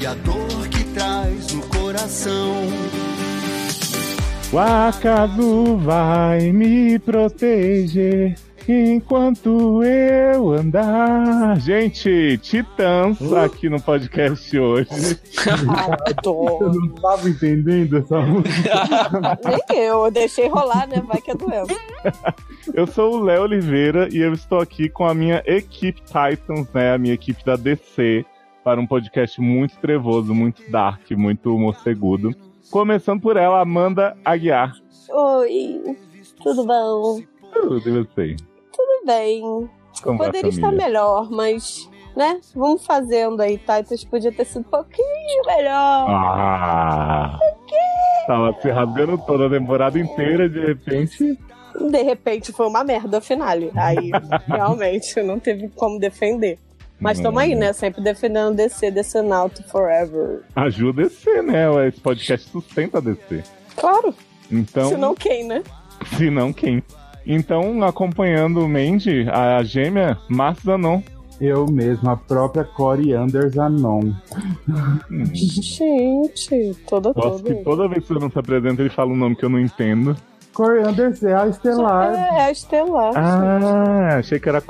e a dor que traz no coração. O acaso vai me proteger enquanto eu andar. Gente, Titãs uh. aqui no podcast hoje. eu não tava entendendo essa música. Nem eu, eu deixei rolar, né? Vai que é doença. Eu sou o Léo Oliveira e eu estou aqui com a minha equipe Titans, né? A minha equipe da DC para um podcast muito trevoso, muito dark, muito morcegudo. Começando por ela, Amanda Aguiar. Oi, tudo bom? Tudo, e você? Tudo bem. Como Poderia estar melhor, mas, né, vamos fazendo aí, Titus tá? podia ter sido um pouquinho melhor. Ah! Tava se rasgando toda a temporada inteira, de repente de repente foi uma merda final. Aí realmente não teve como defender. Mas estamos aí, né? Sempre defendendo DC, DC Naught Forever. Ajuda a DC, né? Esse podcast sustenta a DC. Claro. Então. Se não quem, né? Se não quem. Então, acompanhando o Mandy, a gêmea Márcio Zanon. Eu mesmo, a própria Corey Anders Anon. Gente, toda Gosto toda. que toda vez que você não se apresenta, ele fala um nome que eu não entendo. Corey Anders é a Estelar. É, é a Estelar. Ah, achei que era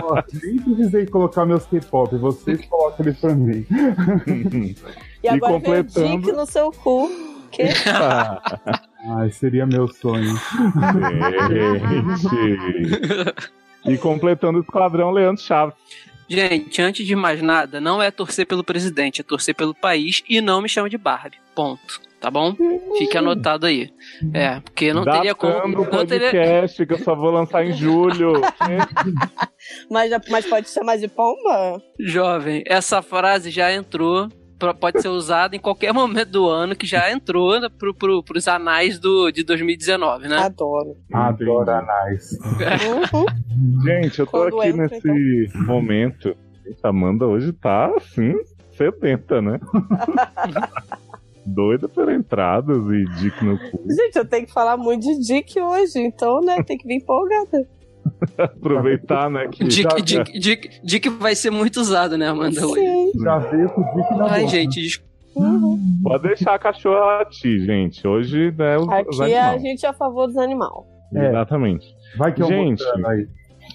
Corek. Nem precisei colocar meus K-pop, vocês colocam eles pra mim. E agora e completando... vem o Dick no seu cu. Que? Ai, seria meu sonho. Gente. E completando o esquadrão, Leandro Chaves. Gente, antes de mais nada, não é torcer pelo presidente, é torcer pelo país e não me chama de Barbie. Ponto tá bom? Fique anotado aí. É, porque não Datando teria como. Não podcast teria... que eu só vou lançar em julho. mas, mas pode chamar de pomba? Jovem, essa frase já entrou. Pode ser usada em qualquer momento do ano, que já entrou pro, pro, pros anais do, de 2019, né? Adoro. Adoro anais. Uhum. Gente, eu tô Quando aqui entra, nesse então. momento. Amanda hoje tá assim, sedenta, né? doida por entradas e Dick no cu. Gente, eu tenho que falar muito de Dick hoje, então, né, tem que vir empolgada. Aproveitar, né? Que Dick, já... Dick, Dick, Dick vai ser muito usado, né, Amanda? Sim. Já veio com o Dick na Ai, boca. gente, Uhum. Pode deixar a cachorra latir, gente. Hoje, né, os, Aqui os a gente é a favor dos animais. É. Exatamente. Vai que eu gente,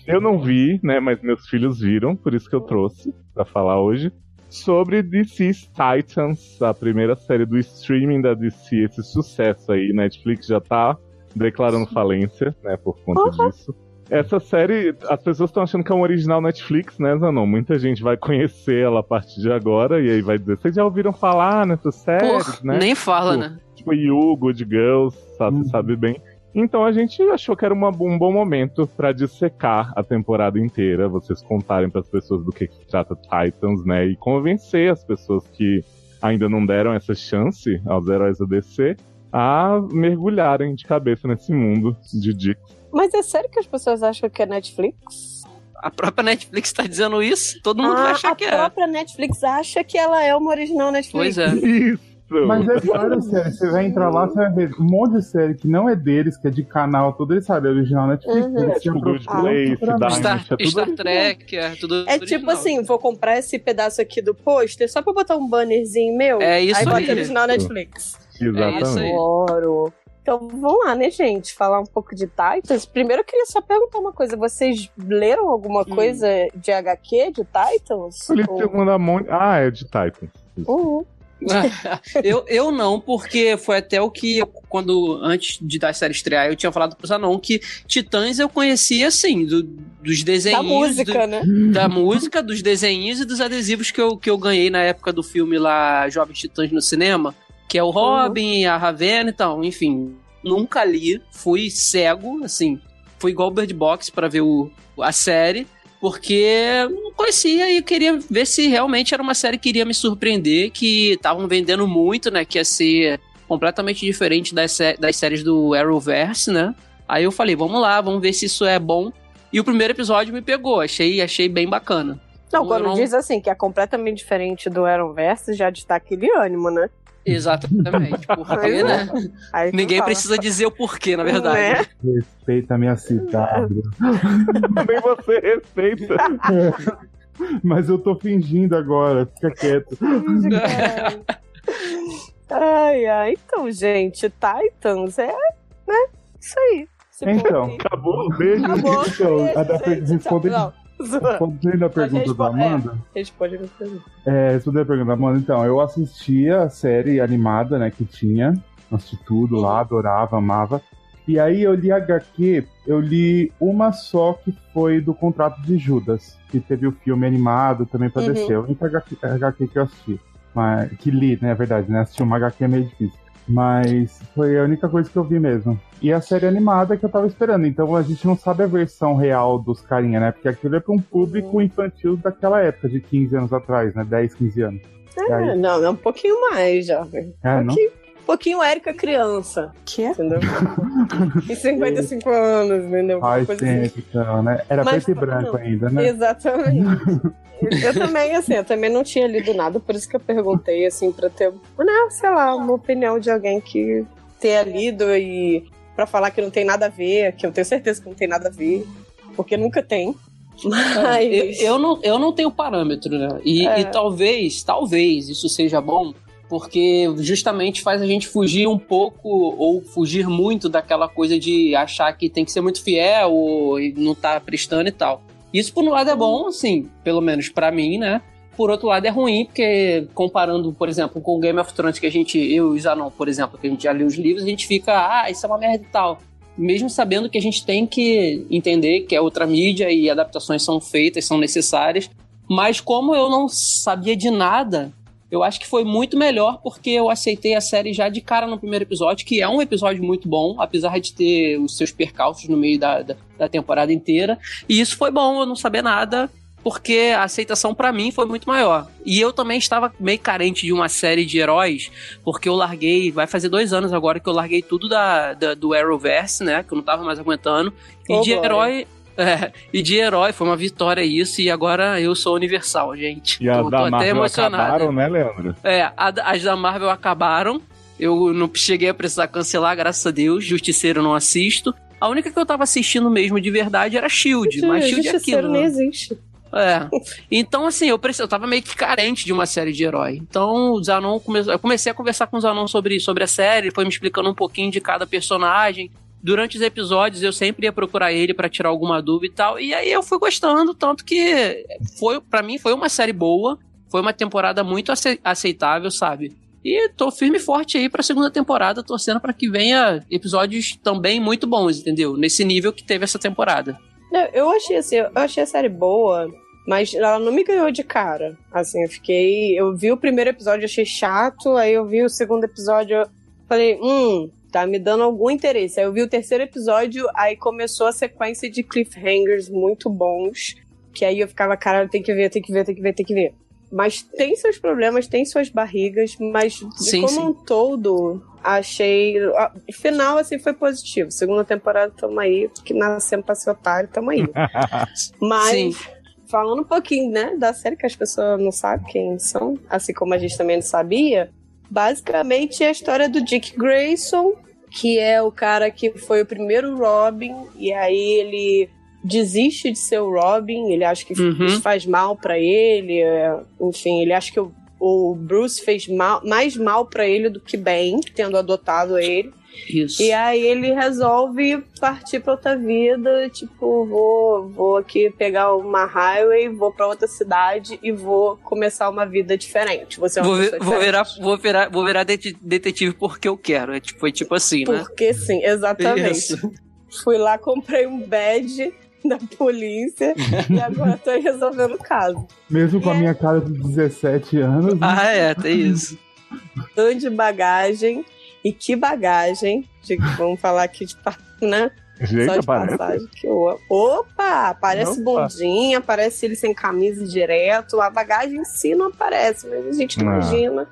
eu não vi, né, mas meus filhos viram, por isso que eu trouxe para falar hoje sobre DC's Titans, a primeira série do streaming da DC, esse sucesso aí. Netflix já tá declarando falência, né, por conta uhum. disso. Essa série, as pessoas estão achando que é um original Netflix, né, Zanon? Muita gente vai conhecer ela a partir de agora e aí vai dizer: vocês já ouviram falar nessas séries, Porra, né? Nem fala, tipo, né? Tipo You, Good Girls, sabe, uhum. sabe bem. Então a gente achou que era uma, um bom momento para dissecar a temporada inteira, vocês contarem para as pessoas do que, que se trata Titans, né? E convencer as pessoas que ainda não deram essa chance aos heróis do DC a mergulharem de cabeça nesse mundo de Dick. Mas é sério que as pessoas acham que é Netflix? A própria Netflix está dizendo isso? Todo mundo ah, acha que é. A própria Netflix acha que ela é uma original Netflix. Pois é. Isso. Mas é várias séries. Você vai entrar lá, você vai ver um monte de série que não é deles, que é de canal, tudo eles sabem, é original Netflix. Uhum. É tipo Good Place, Star, é Star Trek, é tudo É tipo assim, vou comprar esse pedaço aqui do pôster só pra botar um bannerzinho meu. É isso aí. Aí bota original Netflix. Exatamente. É Adoro. Então vamos lá, né, gente? Falar um pouco de Titans. Primeiro eu queria só perguntar uma coisa. Vocês leram alguma hum. coisa de HQ de Titans? Ele Ou... manda monte. Ah, é de Titans. Uhum. eu, eu não, porque foi até o que, quando antes de da série estrear, eu tinha falado pro Zanon que Titãs eu conhecia, assim, do, dos desenhos. Da música, do, né? Da música, dos desenhos e dos adesivos que eu, que eu ganhei na época do filme lá, Jovens Titãs no cinema, que é o Robin, uhum. a Ravena e tal, enfim. Nunca li, fui cego, assim, fui igual o Bird Box pra ver o, a série. Porque não conhecia e queria ver se realmente era uma série que iria me surpreender, que estavam vendendo muito, né? Que ia ser completamente diferente das, das séries do Arrowverse, né? Aí eu falei, vamos lá, vamos ver se isso é bom. E o primeiro episódio me pegou, achei, achei bem bacana. Não, quando não... diz assim que é completamente diferente do Arrowverse, já está aquele ânimo, né? Exatamente. Porque, né? Ninguém fala. precisa dizer o porquê, na verdade. Né? Respeita a minha cidade. Nem você respeita. Mas eu tô fingindo agora, fica quieto. ai, ai. Então, gente, Titans é, né? Isso aí. Você então, acabou. Beijo. Acabou. Então, a da responde. Respondendo a pergunta da Amanda. É, responde a pergunta. É, respondendo a pergunta da Amanda, então, eu assistia a série animada, né, que tinha. Assisti tudo lá, adorava, amava. E aí eu li HQ, eu li uma só que foi do Contrato de Judas, que teve o filme animado também pra uhum. descer. A única HQ, HQ que eu assisti. Mas, que li, né, é verdade, né? Assistir uma HQ é meio difícil. Mas foi a única coisa que eu vi mesmo. E a série animada que eu tava esperando. Então a gente não sabe a versão real dos carinha, né? Porque aquilo é pra um público infantil daquela época, de 15 anos atrás, né? 10, 15 anos. É, aí... não, é um pouquinho mais, jovem. É, um pouquinho, um pouquinho Érica criança. Que? Entendeu? e 55 anos, entendeu? Faz tempo, assim. então, né? Era Mas, preto e branco não. ainda, né? Exatamente. eu também, assim, eu também não tinha lido nada, por isso que eu perguntei, assim, pra ter, né, sei lá, uma opinião de alguém que tenha lido e para falar que não tem nada a ver, que eu tenho certeza que não tem nada a ver, porque nunca tem. Mas... Eu, eu não, eu não tenho parâmetro, né? E, é. e talvez, talvez isso seja bom, porque justamente faz a gente fugir um pouco ou fugir muito daquela coisa de achar que tem que ser muito fiel ou não tá prestando e tal. Isso, por um lado, é bom, assim, pelo menos para mim, né? Por outro lado, é ruim, porque comparando, por exemplo, com Game of Thrones, que a gente, eu e Zanon, por exemplo, que a gente já leu os livros, a gente fica, ah, isso é uma merda e tal. Mesmo sabendo que a gente tem que entender que é outra mídia e adaptações são feitas, são necessárias. Mas como eu não sabia de nada, eu acho que foi muito melhor porque eu aceitei a série já de cara no primeiro episódio, que é um episódio muito bom, apesar de ter os seus percalços no meio da, da, da temporada inteira. E isso foi bom, eu não saber nada, porque a aceitação para mim foi muito maior. E eu também estava meio carente de uma série de heróis, porque eu larguei, vai fazer dois anos agora que eu larguei tudo da, da do Arrowverse, né? Que eu não tava mais aguentando. E oh, de herói. É, e de herói, foi uma vitória isso, e agora eu sou universal, gente. E as da Marvel acabaram, né, Leandro? É, as da Marvel acabaram. Eu não cheguei a precisar cancelar, graças a Deus. Justiceiro não assisto. A única que eu tava assistindo mesmo de verdade era Shield, mas Shield é aquilo. nem existe. É. Então, assim, eu, eu tava meio que carente de uma série de herói. Então, o Zanon começou. Eu comecei a conversar com o Zanon sobre, sobre a série, ele foi me explicando um pouquinho de cada personagem durante os episódios eu sempre ia procurar ele para tirar alguma dúvida e tal. E aí eu fui gostando, tanto que foi para mim foi uma série boa, foi uma temporada muito aceitável, sabe? E tô firme e forte aí pra segunda temporada, torcendo para que venha episódios também muito bons, entendeu? Nesse nível que teve essa temporada. Eu achei assim, eu achei a série boa, mas ela não me ganhou de cara. Assim, eu fiquei. Eu vi o primeiro episódio, achei chato, aí eu vi o segundo episódio, falei, hum, tá me dando algum interesse. Aí eu vi o terceiro episódio, aí começou a sequência de cliffhangers muito bons, que aí eu ficava, caralho, tem que ver, tem que ver, tem que ver, tem que ver. Mas tem seus problemas, tem suas barrigas, mas sim, como sim. um todo, achei. O final, assim, foi positivo. Segunda temporada, tamo aí, que nascemos pra ser otário, tamo aí. mas. Sim. Falando um pouquinho, né, da série que as pessoas não sabem quem são, assim como a gente também não sabia, basicamente é a história do Dick Grayson, que é o cara que foi o primeiro Robin, e aí ele desiste de ser o Robin, ele acha que uhum. faz mal para ele, é, enfim, ele acha que o, o Bruce fez mal, mais mal para ele do que bem, tendo adotado ele. Isso. E aí ele resolve partir para outra vida, tipo, vou, vou aqui pegar uma highway, vou para outra cidade e vou começar uma vida diferente. Você é vou, vou virar, vou virar, vou virar detetive porque eu quero. É tipo, foi tipo assim, né? Porque sim, exatamente. Isso. Fui lá, comprei um badge da polícia e agora tô resolvendo o caso. Mesmo com é. a minha cara de 17 anos. Né? Ah, é, tem isso. de bagagem e que bagagem, de, vamos falar aqui de, né? Gente, Só de aparece? passagem que. Opa! Aparece Opa. bundinha, aparece ele sem camisa direto. A bagagem em si não aparece, mas a gente Ah. imagina,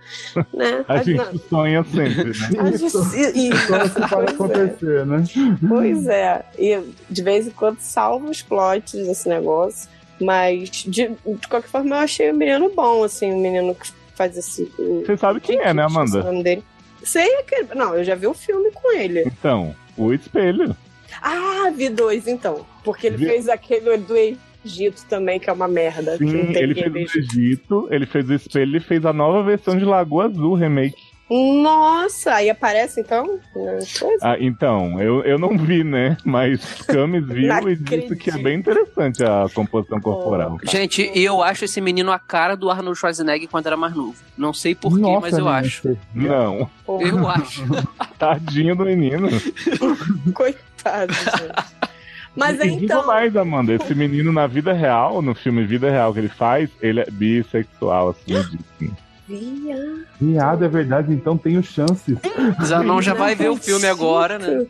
né? A As- gente sonha sempre, né? a gente- isso, se pode é. acontecer, né? Pois é. E de vez em quando salva os plots desse negócio. Mas, de, de qualquer forma, eu achei o menino bom, assim, o menino que faz esse. Você sabe quem é, né, Esqueci o Amanda? nome dele. Sei aquele. Não, eu já vi o filme com ele. Então, o espelho. Ah, vi dois, então. Porque ele Vi- fez aquele do Egito também, que é uma merda. que Sim, ele fez o Egito, ele fez o espelho e fez a nova versão de Lagoa Azul remake. Nossa, aí aparece então? Ah, então, eu, eu não vi, né? Mas Camis viu e disse que é bem interessante a composição corporal. Gente, eu acho esse menino a cara do Arnold Schwarzenegger quando era mais novo. Não sei porquê, mas eu menina, acho. Não, Porra, Eu acho. tadinho do menino. Coitado, gente. Mas e aí, digo então. mais, Amanda, esse menino na vida real, no filme Vida Real que ele faz, ele é bissexual, assim, disso. Via. Viado, é verdade, então tenho chances. Zanon já vai ver o filme agora, né?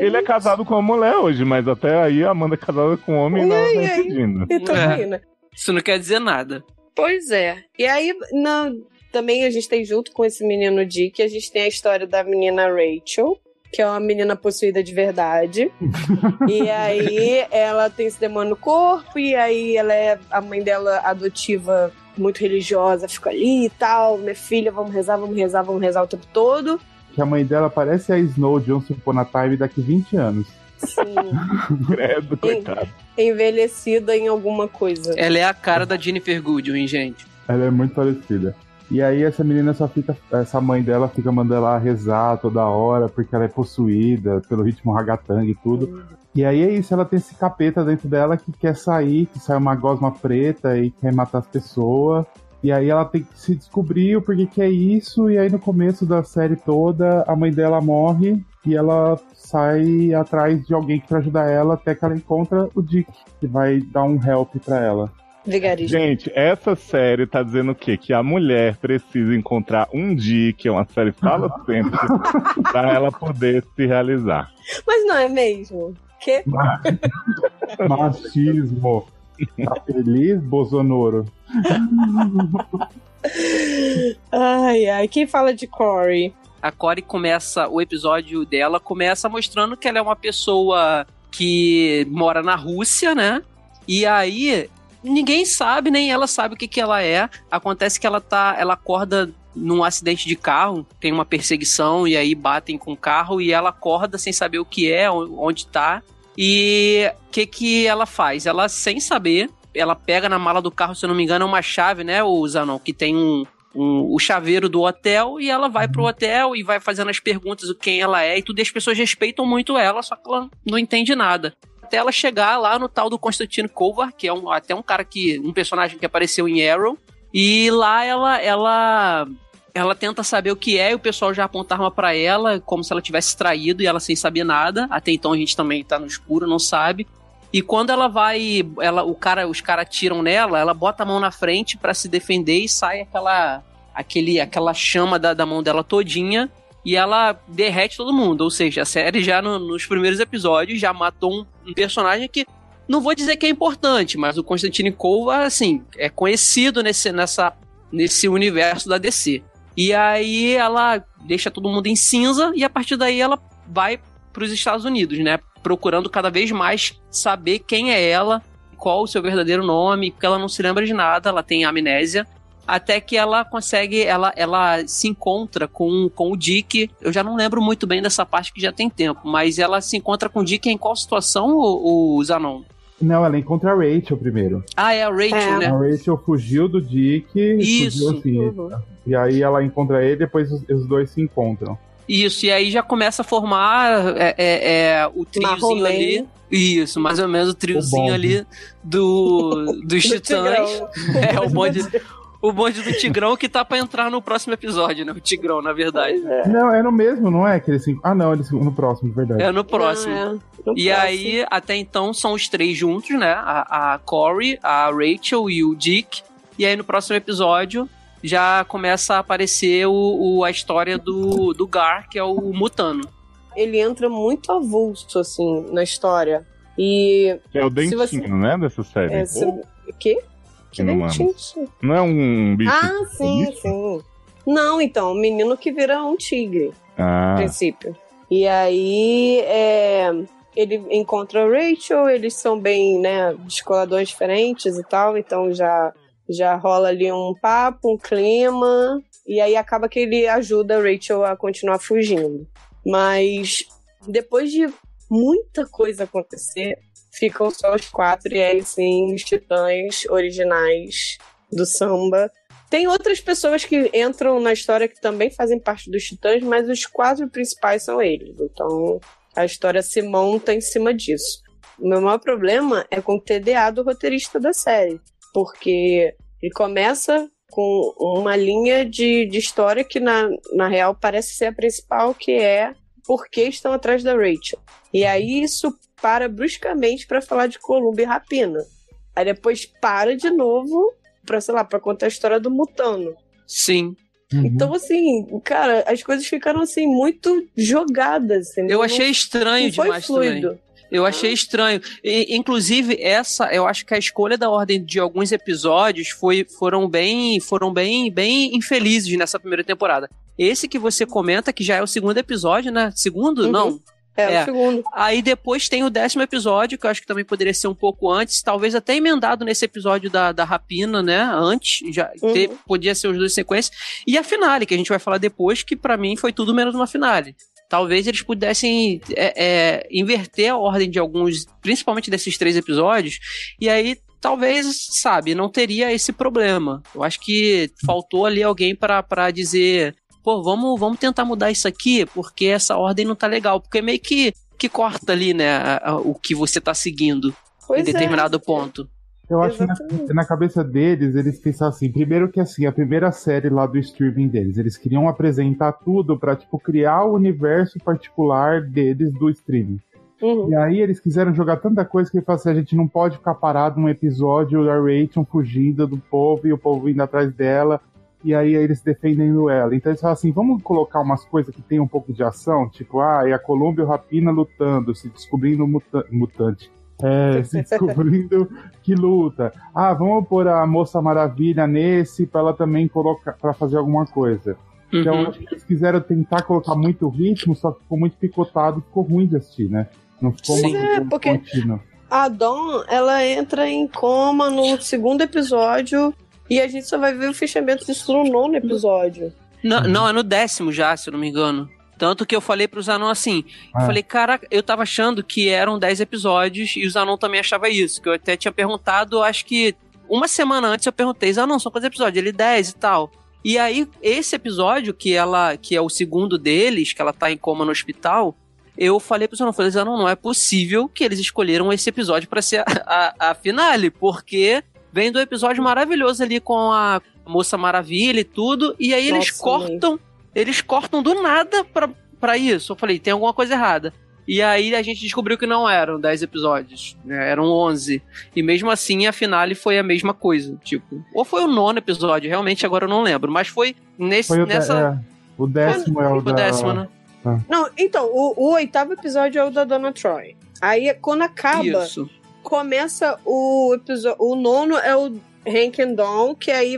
Ele é casado com uma mulher hoje, mas até aí a Amanda é casada com um homem e não tá aí? impedindo. E também, né? Isso não quer dizer nada. Pois é. E aí, na- também a gente tem junto com esse menino Dick, a gente tem a história da menina Rachel, que é uma menina possuída de verdade. e aí ela tem esse demônio no corpo, e aí ela é a mãe dela adotiva muito religiosa, fica ali e tal, minha filha, vamos rezar, vamos rezar, vamos rezar o tempo todo. Que a mãe dela parece a Snow de Once Upon a Time daqui 20 anos. Sim, Credo, coitado. envelhecida em alguma coisa. Ela é a cara da Jennifer Goodwin, gente. Ela é muito parecida. E aí essa menina só fica. Essa mãe dela fica mandando ela rezar toda hora, porque ela é possuída pelo ritmo ragatanga e tudo. E aí é isso, ela tem esse capeta dentro dela que quer sair, que sai uma gosma preta e quer matar as pessoas. E aí ela tem que se descobrir o porquê que é isso, e aí no começo da série toda, a mãe dela morre e ela sai atrás de alguém pra ajudar ela até que ela encontra o Dick, que vai dar um help pra ela. Vigarista. Gente, essa série tá dizendo o quê? Que a mulher precisa encontrar um dia, que é uma série falocêntrica, pra ela poder se realizar. Mas não é mesmo? Que? Machismo. Tá feliz, Bolsonaro? Ai, ai. Quem fala de Corey? A Corey começa, o episódio dela começa mostrando que ela é uma pessoa que mora na Rússia, né? E aí ninguém sabe, nem ela sabe o que, que ela é. Acontece que ela tá, ela acorda num acidente de carro, tem uma perseguição e aí batem com o carro e ela acorda sem saber o que é, onde tá. E o que que ela faz? Ela sem saber, ela pega na mala do carro, se eu não me engano, é uma chave, né, o Zanon, que tem um, um, o chaveiro do hotel e ela vai pro hotel e vai fazendo as perguntas do quem ela é e tudo, e as pessoas respeitam muito ela, só que ela não entende nada. Até ela chegar lá no tal do Constantino Kovar, que é um, até um cara que. um personagem que apareceu em Arrow. E lá ela ela ela tenta saber o que é e o pessoal já aponta arma pra ela, como se ela tivesse traído e ela sem saber nada. Até então a gente também tá no escuro, não sabe. E quando ela vai, ela, o cara, os caras atiram nela, ela bota a mão na frente pra se defender e sai aquela aquele aquela chama da, da mão dela todinha e ela derrete todo mundo. Ou seja, a série já no- nos primeiros episódios já matou um, um personagem que não vou dizer que é importante, mas o Constantine Cole, assim, é conhecido nesse, nessa, nesse universo da DC. E aí ela deixa todo mundo em cinza e a partir daí ela vai para os Estados Unidos, né? Procurando cada vez mais saber quem é ela, qual o seu verdadeiro nome, porque ela não se lembra de nada, ela tem amnésia. Até que ela consegue, ela, ela se encontra com, com o Dick. Eu já não lembro muito bem dessa parte que já tem tempo, mas ela se encontra com o Dick em qual situação, o, o Zanon? Não, ela encontra a Rachel primeiro. Ah, é a Rachel, É. né? A Rachel fugiu do Dick. Isso. Fugiu assim. Uhum. E aí ela encontra ele e depois os, os dois se encontram. Isso, e aí já começa a formar é, é, é, o triozinho ali. Isso, mais ou menos o triozinho bonde. ali do, dos Do titãs. É, o bonde, o bonde do Tigrão que tá pra entrar no próximo episódio, né? O Tigrão, na verdade. Não, é no mesmo, não é? Que eles se... Ah, não, eles no próximo, verdade. É no próximo. Ah, é. No E próximo. aí, até então, são os três juntos, né? A, a Corey, a Rachel e o Dick. E aí, no próximo episódio, já começa a aparecer o, o- a história do, do Gar, que é o Mutano. ele entra muito avulso, assim, na história. E. É o dentinho, você... né? Dessa série. É, se... O quê? Que dentinho? Não é um bicho. Ah, sim, sim. Não, então, o menino que vira um tigre. Ah. No princípio. E aí, é, ele encontra a Rachel, eles são bem, né, descoladores diferentes e tal, então já, já rola ali um papo, um clima, e aí acaba que ele ajuda a Rachel a continuar fugindo. Mas depois de muita coisa acontecer, ficam só os quatro, e aí sim, os titãs originais do samba. Tem outras pessoas que entram na história que também fazem parte dos titãs, mas os quatro principais são eles. Então a história se monta em cima disso. O meu maior problema é com o TDA do roteirista da série, porque ele começa com uma linha de, de história que, na, na real, parece ser a principal, que é por que estão atrás da Rachel. E aí isso para bruscamente para falar de Columba e Rapina. Aí depois para de novo para sei lá, para contar a história do Mutano. Sim. Uhum. Então, assim, cara, as coisas ficaram assim muito jogadas. Entendeu? Eu achei estranho não demais fluido. também. Eu achei estranho. E, inclusive, essa, eu acho que a escolha da ordem de alguns episódios foi, foram bem, foram bem, bem infelizes nessa primeira temporada. Esse que você comenta, que já é o segundo episódio, né? Segundo? Uhum. Não. É, é, o segundo. Aí depois tem o décimo episódio, que eu acho que também poderia ser um pouco antes, talvez até emendado nesse episódio da, da Rapina, né? Antes, já uhum. ter, podia ser os dois sequências. E a finale, que a gente vai falar depois, que para mim foi tudo menos uma finale talvez eles pudessem é, é, inverter a ordem de alguns, principalmente desses três episódios, e aí talvez, sabe, não teria esse problema. Eu acho que faltou ali alguém para dizer, pô, vamos, vamos tentar mudar isso aqui, porque essa ordem não tá legal, porque meio que, que corta ali, né, a, a, o que você tá seguindo pois em é. determinado é. ponto. Eu acho que na, na, cabeça deles, eles pensaram assim, primeiro que assim, a primeira série lá do streaming deles, eles queriam apresentar tudo para tipo criar o universo particular deles do streaming. Uhum. E aí eles quiseram jogar tanta coisa que assim, a gente não pode ficar parado num episódio da Rachel fugindo do povo e o povo indo atrás dela. E aí eles defendendo ela. Então eles falam assim, vamos colocar umas coisas que tem um pouco de ação, tipo, ah, é a Colômbia e o Rapina lutando, se descobrindo muta mutante. É, se descobrindo que luta. Ah, vamos pôr a Moça Maravilha nesse para ela também colocar para fazer alguma coisa. Então, uhum. acho que eles quiseram tentar colocar muito ritmo, só que ficou muito picotado, ficou ruim de assistir, né? Não ficou Sim, muito, é, porque contínuo. A Dawn, ela entra em coma no segundo episódio e a gente só vai ver o fechamento disso no nono episódio. Não, não, é no décimo já, se eu não me engano. Tanto que eu falei pro Zanon assim, ah. eu falei, cara, eu tava achando que eram 10 episódios e o Zanon também achava isso, que eu até tinha perguntado, acho que uma semana antes eu perguntei, Zanon, são quantos episódios? Ele 10 e tal. E aí, esse episódio, que ela que é o segundo deles, que ela tá em coma no hospital, eu falei pro Zanon, falei, Zanon, não é possível que eles escolheram esse episódio para ser a, a, a finale, porque vem do episódio maravilhoso ali com a Moça Maravilha e tudo, e aí Nossa, eles cortam eles cortam do nada pra, pra isso. Eu falei, tem alguma coisa errada. E aí a gente descobriu que não eram 10 episódios, né? eram 11. E mesmo assim a finale foi a mesma coisa, tipo. Ou foi o nono episódio, realmente agora eu não lembro, mas foi nesse foi o nessa é, o décimo é o, o da... décimo, né? Ah. Não, então, o, o, oitavo episódio é o da Dona Troy. Aí quando acaba, Isso. Começa o episódio, o nono é o Hank and Dawn, que aí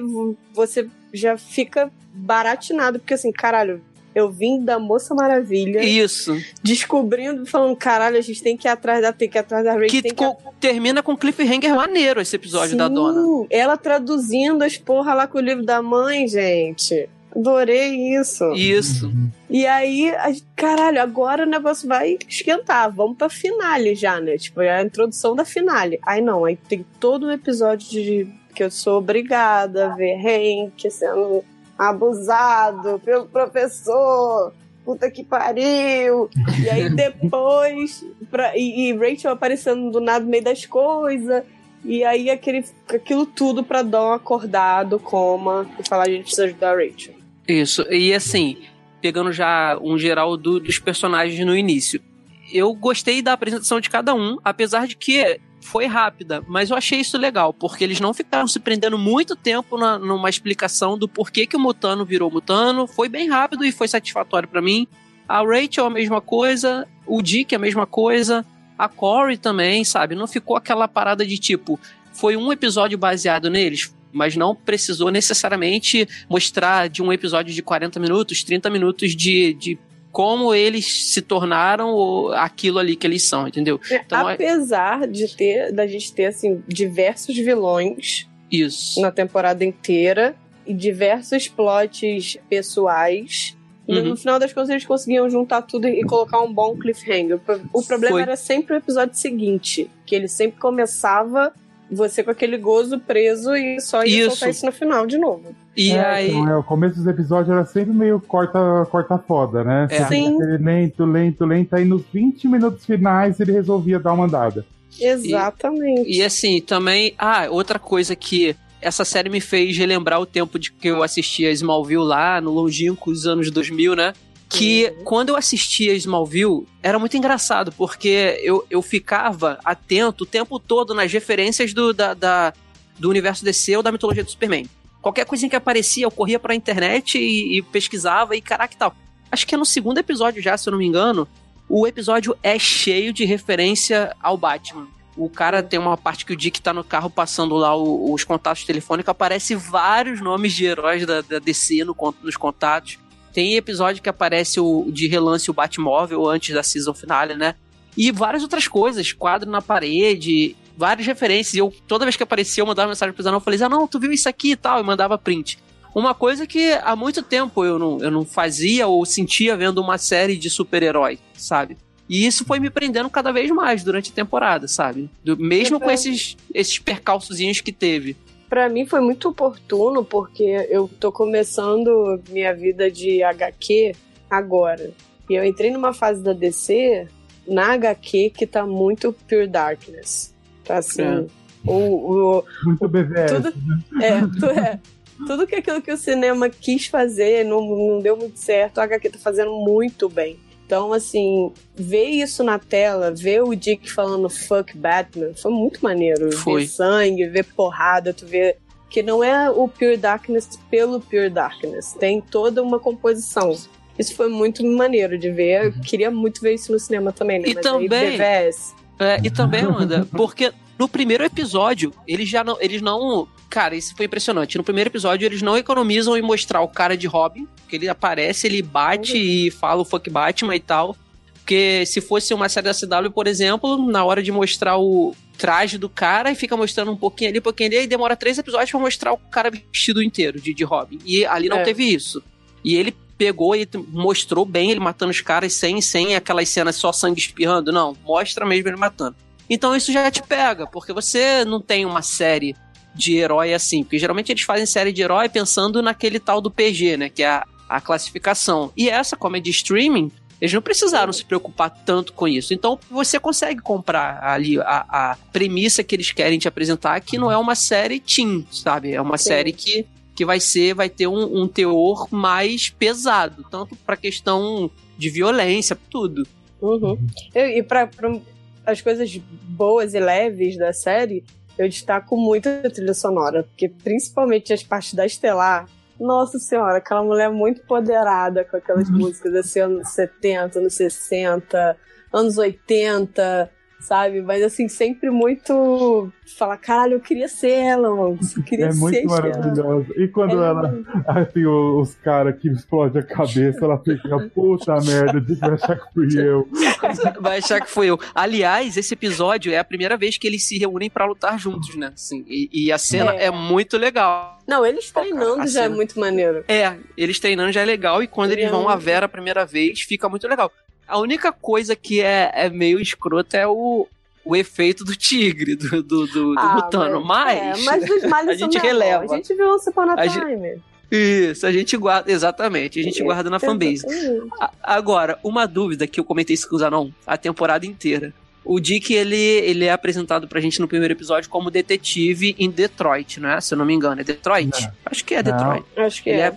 você já fica baratinado, porque assim, caralho, eu vim da Moça Maravilha. Isso. Descobrindo, falando, caralho, a gente tem que ir atrás da, tem que ir atrás da Ray. Que, que com, termina com cliffhanger maneiro esse episódio Sim, da dona. Ela traduzindo as porra lá com o livro da mãe, gente. Adorei isso. Isso. E aí, a, caralho, agora o negócio vai esquentar. Vamos pra finale já, né? Tipo, é a introdução da finale. Aí não, aí tem todo o episódio de que eu sou obrigada a ver Hank sendo abusado pelo professor, puta que pariu. E aí depois, pra, e, e, Rachel aparecendo do nada no meio das coisas. E aí aquele, aquilo tudo pra um acordado, coma, e falar a gente precisa ajudar a Rachel. Isso, e assim, pegando já um geral do, dos personagens no início. Eu gostei da apresentação de cada um, apesar de que foi rápida, mas eu achei isso legal, porque eles não ficaram se prendendo muito tempo na, numa explicação do porquê que o Mutano virou Mutano. Foi bem rápido e foi satisfatório para mim. A Rachel a mesma coisa, o Dick a mesma coisa, a Corey também, sabe? Não ficou aquela parada de tipo, foi um episódio baseado neles, mas não precisou necessariamente mostrar de um episódio de 40 minutos, 30 minutos de, de como eles se tornaram aquilo ali que eles são, entendeu? É, então, é Apesar é... de ter, da gente ter assim diversos vilões isso na temporada inteira e diversos plots pessoais. Uhum. No final das contas eles conseguiam juntar tudo e colocar um bom cliffhanger. O problema Foi. era sempre o episódio seguinte, que ele sempre começava você com aquele gozo preso e só ia isso. soltar isso no final de novo. E é, aí. Então, é, o começo dos episódios era sempre meio corta, corta foda, né? É. Sim. Lento, lento, lento. Aí nos 20 minutos finais ele resolvia dar uma andada. Exatamente. E, e assim, também. Ah, outra coisa que essa série me fez relembrar o tempo de que eu assistia Smallville lá, no longínquos anos 2000, né? Que uhum. quando eu assistia Smallville, era muito engraçado, porque eu, eu ficava atento o tempo todo nas referências do, da, da do universo DC ou da mitologia do Superman. Qualquer coisa que aparecia, eu corria pra internet e, e pesquisava e caraca e tal. Acho que é no segundo episódio já, se eu não me engano, o episódio é cheio de referência ao Batman. O cara tem uma parte que o Dick tá no carro passando lá os contatos telefônicos, aparece vários nomes de heróis da, da DC no, nos contatos. Tem episódio que aparece o, de relance o Batmóvel antes da season finale, né? E várias outras coisas, quadro na parede, várias referências. E eu, toda vez que aparecia, eu mandava mensagem pro Zanão, eu falei, ah, não, tu viu isso aqui e tal, e mandava print. Uma coisa que há muito tempo eu não, eu não fazia ou sentia vendo uma série de super-herói, sabe? E isso foi me prendendo cada vez mais durante a temporada, sabe? Do, mesmo com esses, esses percalçozinhos que teve para mim foi muito oportuno porque eu tô começando minha vida de HQ agora. E eu entrei numa fase da DC na HQ que tá muito Pure Darkness. Tá assim. É. O, o, muito BVS. Tudo, né? é, tu, é, tudo que aquilo que o cinema quis fazer não, não deu muito certo, a HQ tá fazendo muito bem. Então, assim, ver isso na tela, ver o Dick falando fuck Batman, foi muito maneiro. Foi. Ver sangue, ver porrada, tu vê que não é o Pure Darkness pelo Pure Darkness, tem toda uma composição. Isso foi muito maneiro de ver. Eu uhum. queria muito ver isso no cinema também, né? E Mas também. É, e também, Amanda, porque no primeiro episódio, eles já não. Eles não. Cara, isso foi impressionante. No primeiro episódio, eles não economizam em mostrar o cara de Robin, que ele aparece, ele bate e fala o fuck Batman e tal. Porque se fosse uma série da CW, por exemplo, na hora de mostrar o traje do cara e fica mostrando um pouquinho ali, um pouquinho ali, e demora três episódios pra mostrar o cara vestido inteiro de, de Robin. E ali não é. teve isso. E ele pegou e mostrou bem ele matando os caras sem, sem aquelas cenas só sangue espirrando. Não, mostra mesmo ele matando. Então isso já te pega, porque você não tem uma série de herói assim. Porque geralmente eles fazem série de herói pensando naquele tal do PG, né? Que é a, a classificação. E essa, como é de streaming, eles não precisaram se preocupar tanto com isso. Então você consegue comprar ali a, a premissa que eles querem te apresentar, que não é uma série teen, sabe? É uma Sim. série que, que vai ser, vai ter um, um teor mais pesado, tanto para questão de violência, tudo. Uhum. E, e para as coisas boas e leves da série, eu destaco muito a trilha sonora, porque principalmente as partes da Estelar, nossa senhora, aquela mulher muito empoderada com aquelas uhum. músicas assim, anos 70, anos 60, anos 80, sabe? Mas assim, sempre muito. Fala, caralho, eu queria ser ela, mano. Eu queria é ser muito maravilhosa. E quando é ela. Tem os caras que explodem a cabeça, ela fica, puta merda, vai achar que fui eu. Vai achar que fui eu. Aliás, esse episódio é a primeira vez que eles se reúnem para lutar juntos, né? Assim, e, e a cena é. é. muito legal. Não, eles treinando já é cena... é muito maneiro. É, eles treinando já é legal, e quando eles vão a Vera a primeira vez, fica muito legal. A única coisa que é, é meio escrota é o, o efeito do tigre, do, do, do, ah, do Mutano. Mas, é, mas dos males a gente releva. A gente viu o Upon a Time. Isso, a gente guarda, exatamente, a gente é, guarda na fanbase. agora, uma dúvida que eu comentei isso com o Zanon a temporada inteira. O Dick, ele, ele é apresentado pra gente no primeiro episódio como detetive em Detroit, não é? Se eu não me engano, é Detroit? Não. Acho que é Detroit. Não. Acho que ele é. é...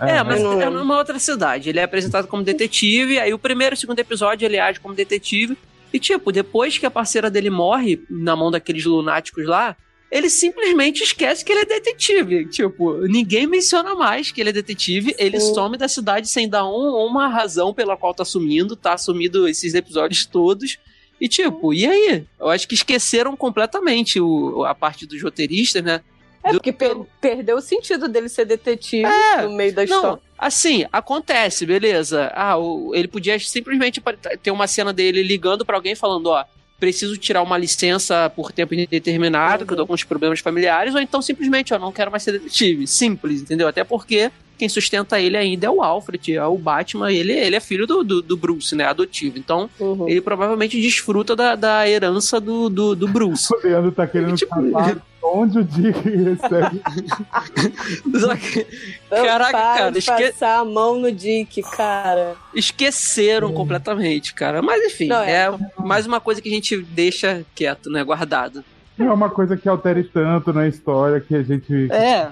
É, é mas é numa outra cidade. Ele é apresentado como detetive, aí o primeiro e o segundo episódio ele age como detetive. E, tipo, depois que a parceira dele morre na mão daqueles lunáticos lá, ele simplesmente esquece que ele é detetive. Tipo, ninguém menciona mais que ele é detetive. Ele some da cidade sem dar um, uma razão pela qual tá sumindo. Tá sumido esses episódios todos. E tipo, e aí? Eu acho que esqueceram completamente o, a parte dos roteiristas, né? É, porque per perdeu o sentido dele ser detetive é, no meio da não, história. Assim, acontece, beleza. Ah, o, ele podia simplesmente ter uma cena dele ligando para alguém falando, ó, preciso tirar uma licença por tempo indeterminado, uhum. que eu tô com uns problemas familiares, ou então simplesmente, ó, não quero mais ser detetive. Simples, entendeu? Até porque quem sustenta ele ainda é o Alfred, é o Batman, ele, ele é filho do, do, do Bruce, né, adotivo. Então, uhum. ele provavelmente desfruta da, da herança do, do, do Bruce. O Leandro tá querendo tipo... onde o Dick recebe. Caraca, cara. Esque... passar a mão no Dick, cara. Esqueceram hum. completamente, cara. Mas enfim, Não, é, é mais uma coisa que a gente deixa quieto, né, guardado. Não é uma coisa que altere tanto na história que a gente. É. é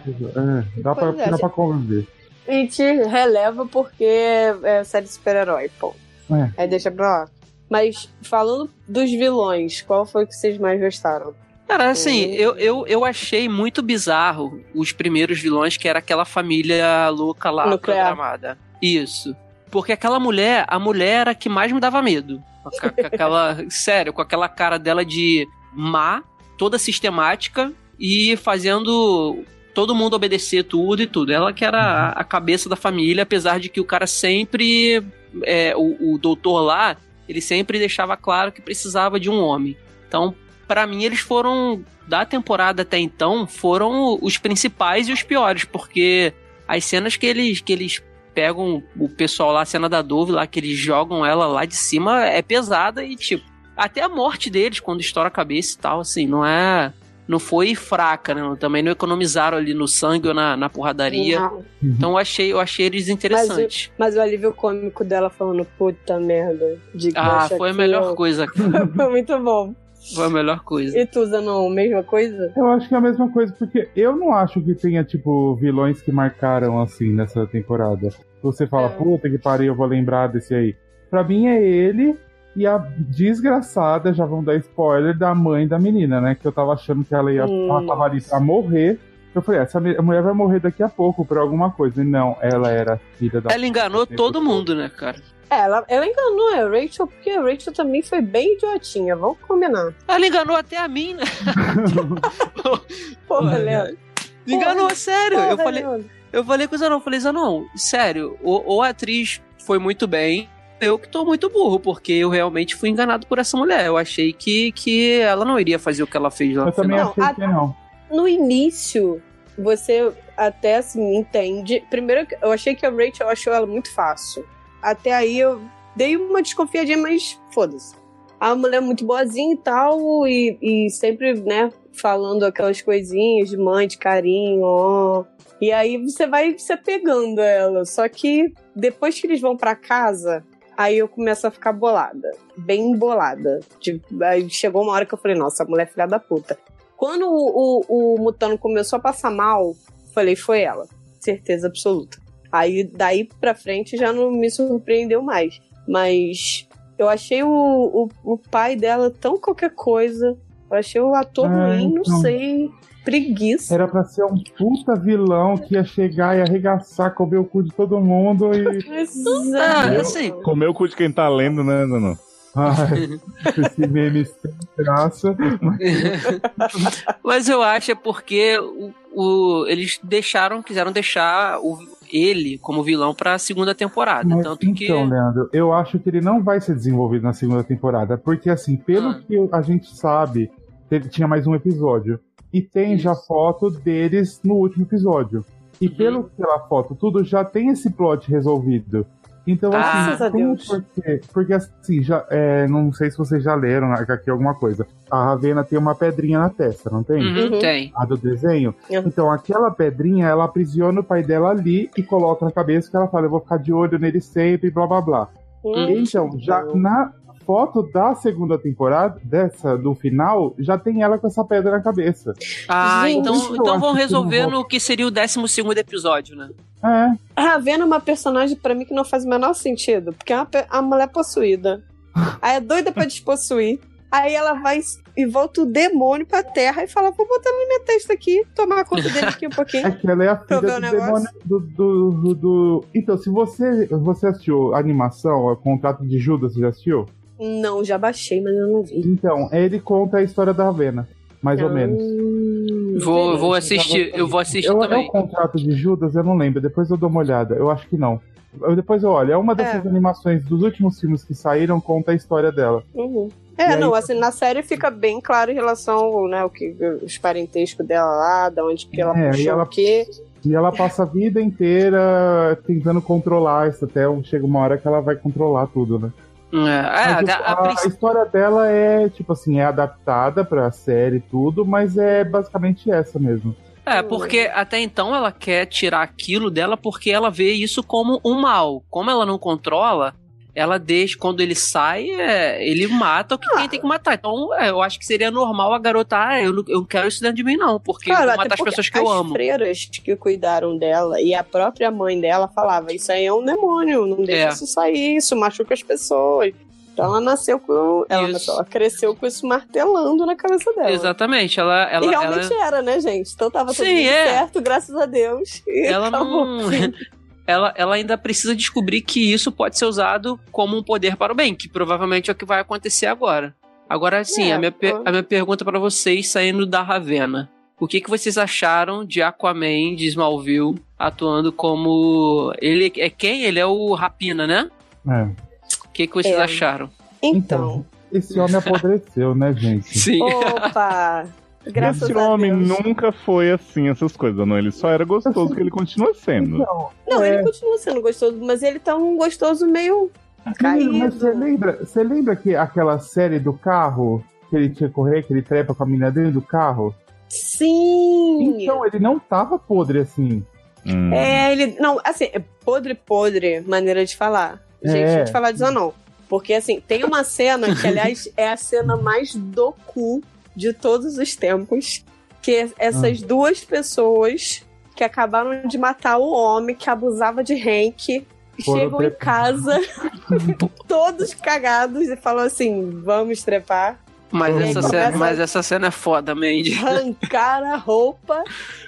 dá, pra, é, dá pra conviver a gente releva porque é série de super-herói, pô. É. Aí deixa pra lá. Mas falando dos vilões, qual foi que vocês mais gostaram? Cara, assim, eu, eu, eu achei muito bizarro os primeiros vilões, que era aquela família louca lá Nuclear. programada. Isso. Porque aquela mulher, a mulher era a que mais me dava medo. Com aquela. sério, com aquela cara dela de má, toda sistemática e fazendo todo mundo obedecer tudo e tudo. Ela que era a, cabeça da família, apesar de que o cara sempre. É, o, o doutor lá, ele sempre deixava claro que precisava de um homem. Então, para mim, eles foram. Da temporada até então, foram os principais e os piores, porque as cenas que eles, que eles pegam o pessoal lá, a cena da Dove lá, que eles jogam ela lá de cima, é pesada e, tipo, até a morte deles, quando estoura a cabeça e tal, assim, não é não foi fraca, né? Também não economizaram ali no sangue ou na, na porradaria. Não. Então eu achei, eu achei eles interessantes. Mas, mas o alívio cômico dela falando, puta merda. De ah, foi a melhor coisa. foi muito bom. Foi a melhor coisa. E tu, Zanon, a mesma coisa? Eu acho que é a mesma coisa, porque eu não acho que tenha, tipo, vilões que marcaram assim nessa temporada. Você fala, é. puta que pariu, eu vou lembrar desse aí. Pra mim é ele e a desgraçada, já vamos dar spoiler, da mãe da menina, né? Que eu tava achando que ela ia hum. ela tava ali pra morrer. Eu falei, essa mulher vai morrer daqui a pouco por alguma coisa. E não, ela era filha da. Ela enganou todo mundo, né, cara? É, ela, ela enganou a Rachel, porque a Rachel também foi bem idiotinha, vamos combinar. Ela enganou até a mim, né? Porra, Léo. Enganou, sério. Porra, eu falei. Eu falei com o Zanon, falei, Zanon, sério, ou, ou a atriz foi muito bem, eu que tô muito burro, porque eu realmente fui enganado por essa mulher. Eu achei que, que ela não iria fazer o que ela fez lá no eu final. Também achei que não. No início, você até assim entende. Primeiro, eu achei que a Rachel achou ela muito fácil. Até aí eu dei uma desconfiadinha, mas foda-se. A mulher é muito boazinha e tal, e, e sempre, né, falando aquelas coisinhas de mãe, de carinho, ó. E aí você vai se apegando a ela. Só que depois que eles vão para casa, Aí eu começo a ficar bolada. Bem bolada. Aí chegou uma hora que eu falei, nossa, mulher é filha da puta. Quando o, o, o Mutano começou a passar mal, falei, foi ela. Certeza absoluta. Aí daí pra frente já não me surpreendeu mais. Mas eu achei o, o, o pai dela tão qualquer coisa. Eu achei o ator é, ruim, não então... sei preguiça. Era pra ser um puta vilão que ia chegar e arregaçar, comer o cu de todo mundo e. Exato. Ah, assim. Comer o cu de quem tá lendo, né, não. Ai, esse meme sem graça. Mas eu acho é porque o, o, eles deixaram, quiseram deixar o, ele como vilão pra segunda temporada. Mas, tanto então, que... Leandro, eu acho que ele não vai ser desenvolvido na segunda temporada. Porque, assim, pelo ah. que a gente sabe, teve, tinha mais um episódio e tem Isso. já foto deles no último episódio. E uhum. pelo pela foto, tudo já tem esse plot resolvido. Então, ah, assim, tem porque, porque assim, já, é, não sei se vocês já leram aqui alguma coisa. A Ravena tem uma pedrinha na testa, não tem? Uhum, uhum. tem. A do desenho. Uhum. Então, aquela pedrinha, ela aprisiona o pai dela ali e coloca na cabeça que ela fala, eu vou ficar de olho nele sempre, blá blá blá. Uhum. Então, já na, foto da segunda temporada, dessa, do final, já tem ela com essa pedra na cabeça. Ah, Gente, então, então vão resolver no que seria o 12 episódio, né? É. A Ravena é uma personagem para mim que não faz o menor sentido, porque é uma, a mulher possuída. Aí é doida pra despossuir. Aí ela vai e volta o demônio pra terra e fala: Vou botar na minha testa aqui, tomar conta dele aqui um pouquinho. É que ela é a filha do demônio do, do, do, do, Então, se você, você assistiu a animação, o contrato de Judas, você já assistiu? Não, já baixei, mas eu não vi. Então, ele conta a história da Ravena, mais ou menos. Vou, vou assistir, eu vou assistir eu, também. É o contrato de Judas, eu não lembro, depois eu dou uma olhada. Eu acho que não. Eu, depois eu olho, é uma dessas é. animações dos últimos filmes que saíram, conta a história dela. Uhum. É, não, assim, na série fica bem claro em relação, né, o que, os parentescos dela lá, da onde que ela é, puxou ela, o quê. E ela passa a vida inteira tentando controlar isso, até chega uma hora que ela vai controlar tudo, né? É, a, a, a, a, história dela é, tipo assim, é adaptada pra série e tudo, mas é basicamente essa mesmo. É, porque até então ela quer tirar aquilo dela porque ela vê isso como um mal. Como ela não controla, ela deixa, quando ele sai, é, ele mata o que ah. quem tem que matar. Então, é, eu acho que seria normal a garota, ah, eu não, eu quero isso dentro de mim, não, porque claro, eu vou matar as pessoas que eu amo. As freiras que cuidaram dela e a própria mãe dela falava: Isso aí é um demônio, não deixa é. isso sair, isso machuca as pessoas. Então ela nasceu com. Ela, nasceu, ela, cresceu com isso martelando na cabeça dela. Exatamente. Ela, ela, e realmente ela... era, né, gente? Então tava tudo Sim, é. certo, graças a Deus. ela não. ela, ela ainda precisa descobrir que isso pode ser usado como um poder para o bem, que provavelmente é o que vai acontecer agora. Agora sim, é, a, minha, a minha pergunta para vocês, saindo da Ravena. O que, que vocês acharam de Aquaman de Smallville atuando como. Ele é quem? Ele é o Rapina, né? É. O que, que vocês é. acharam? Então. Esse homem apodreceu, né, gente? Sim. Opa! Graças Esse homem nunca foi assim, essas coisas, não. Ele só era gostoso, que ele continua sendo. Não, não é... ele continua sendo gostoso, mas ele tá um gostoso meio caído. Mas você lembra, você lembra que aquela série do carro que ele tinha que correr, que ele trepa com a menina dentro do carro? Sim! Então, ele não tava podre assim. Hum. É, ele. Não, assim, é podre, podre, maneira de falar. Gente, é. de falar disso não. Porque, assim, tem uma cena que, aliás, é a cena mais do cu de todos os tempos, que essas ah. duas pessoas que acabaram de matar o homem que abusava de Hank chegam em casa todos cagados e falam assim: vamos trepar. Mas essa, cena, mas essa cena é foda, Mandy. Arrancar a roupa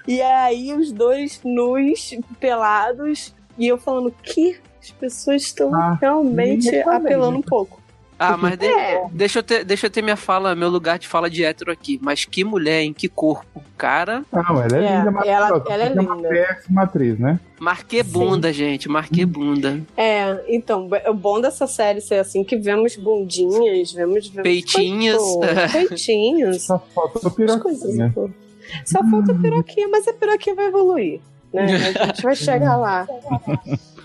e aí os dois nus, pelados, e eu falando que as pessoas estão ah, realmente apelando um pouco. Ah, mas de, é. deixa, eu ter, deixa eu ter minha fala, meu lugar de fala de hétero aqui. Mas que mulher, em que corpo? Cara. Não, ela é, é linda, ela, ela é linda. Uma péssima atriz, né? Marquei bunda, Sim. gente, marquei bunda. É, então, o bom dessa série ser assim que vemos bundinhas, vemos. vemos peitinhos. peitinhos. Só falta piroquinha. Só falta piroquinha, mas a piroquinha vai evoluir. Né? A gente vai chegar lá.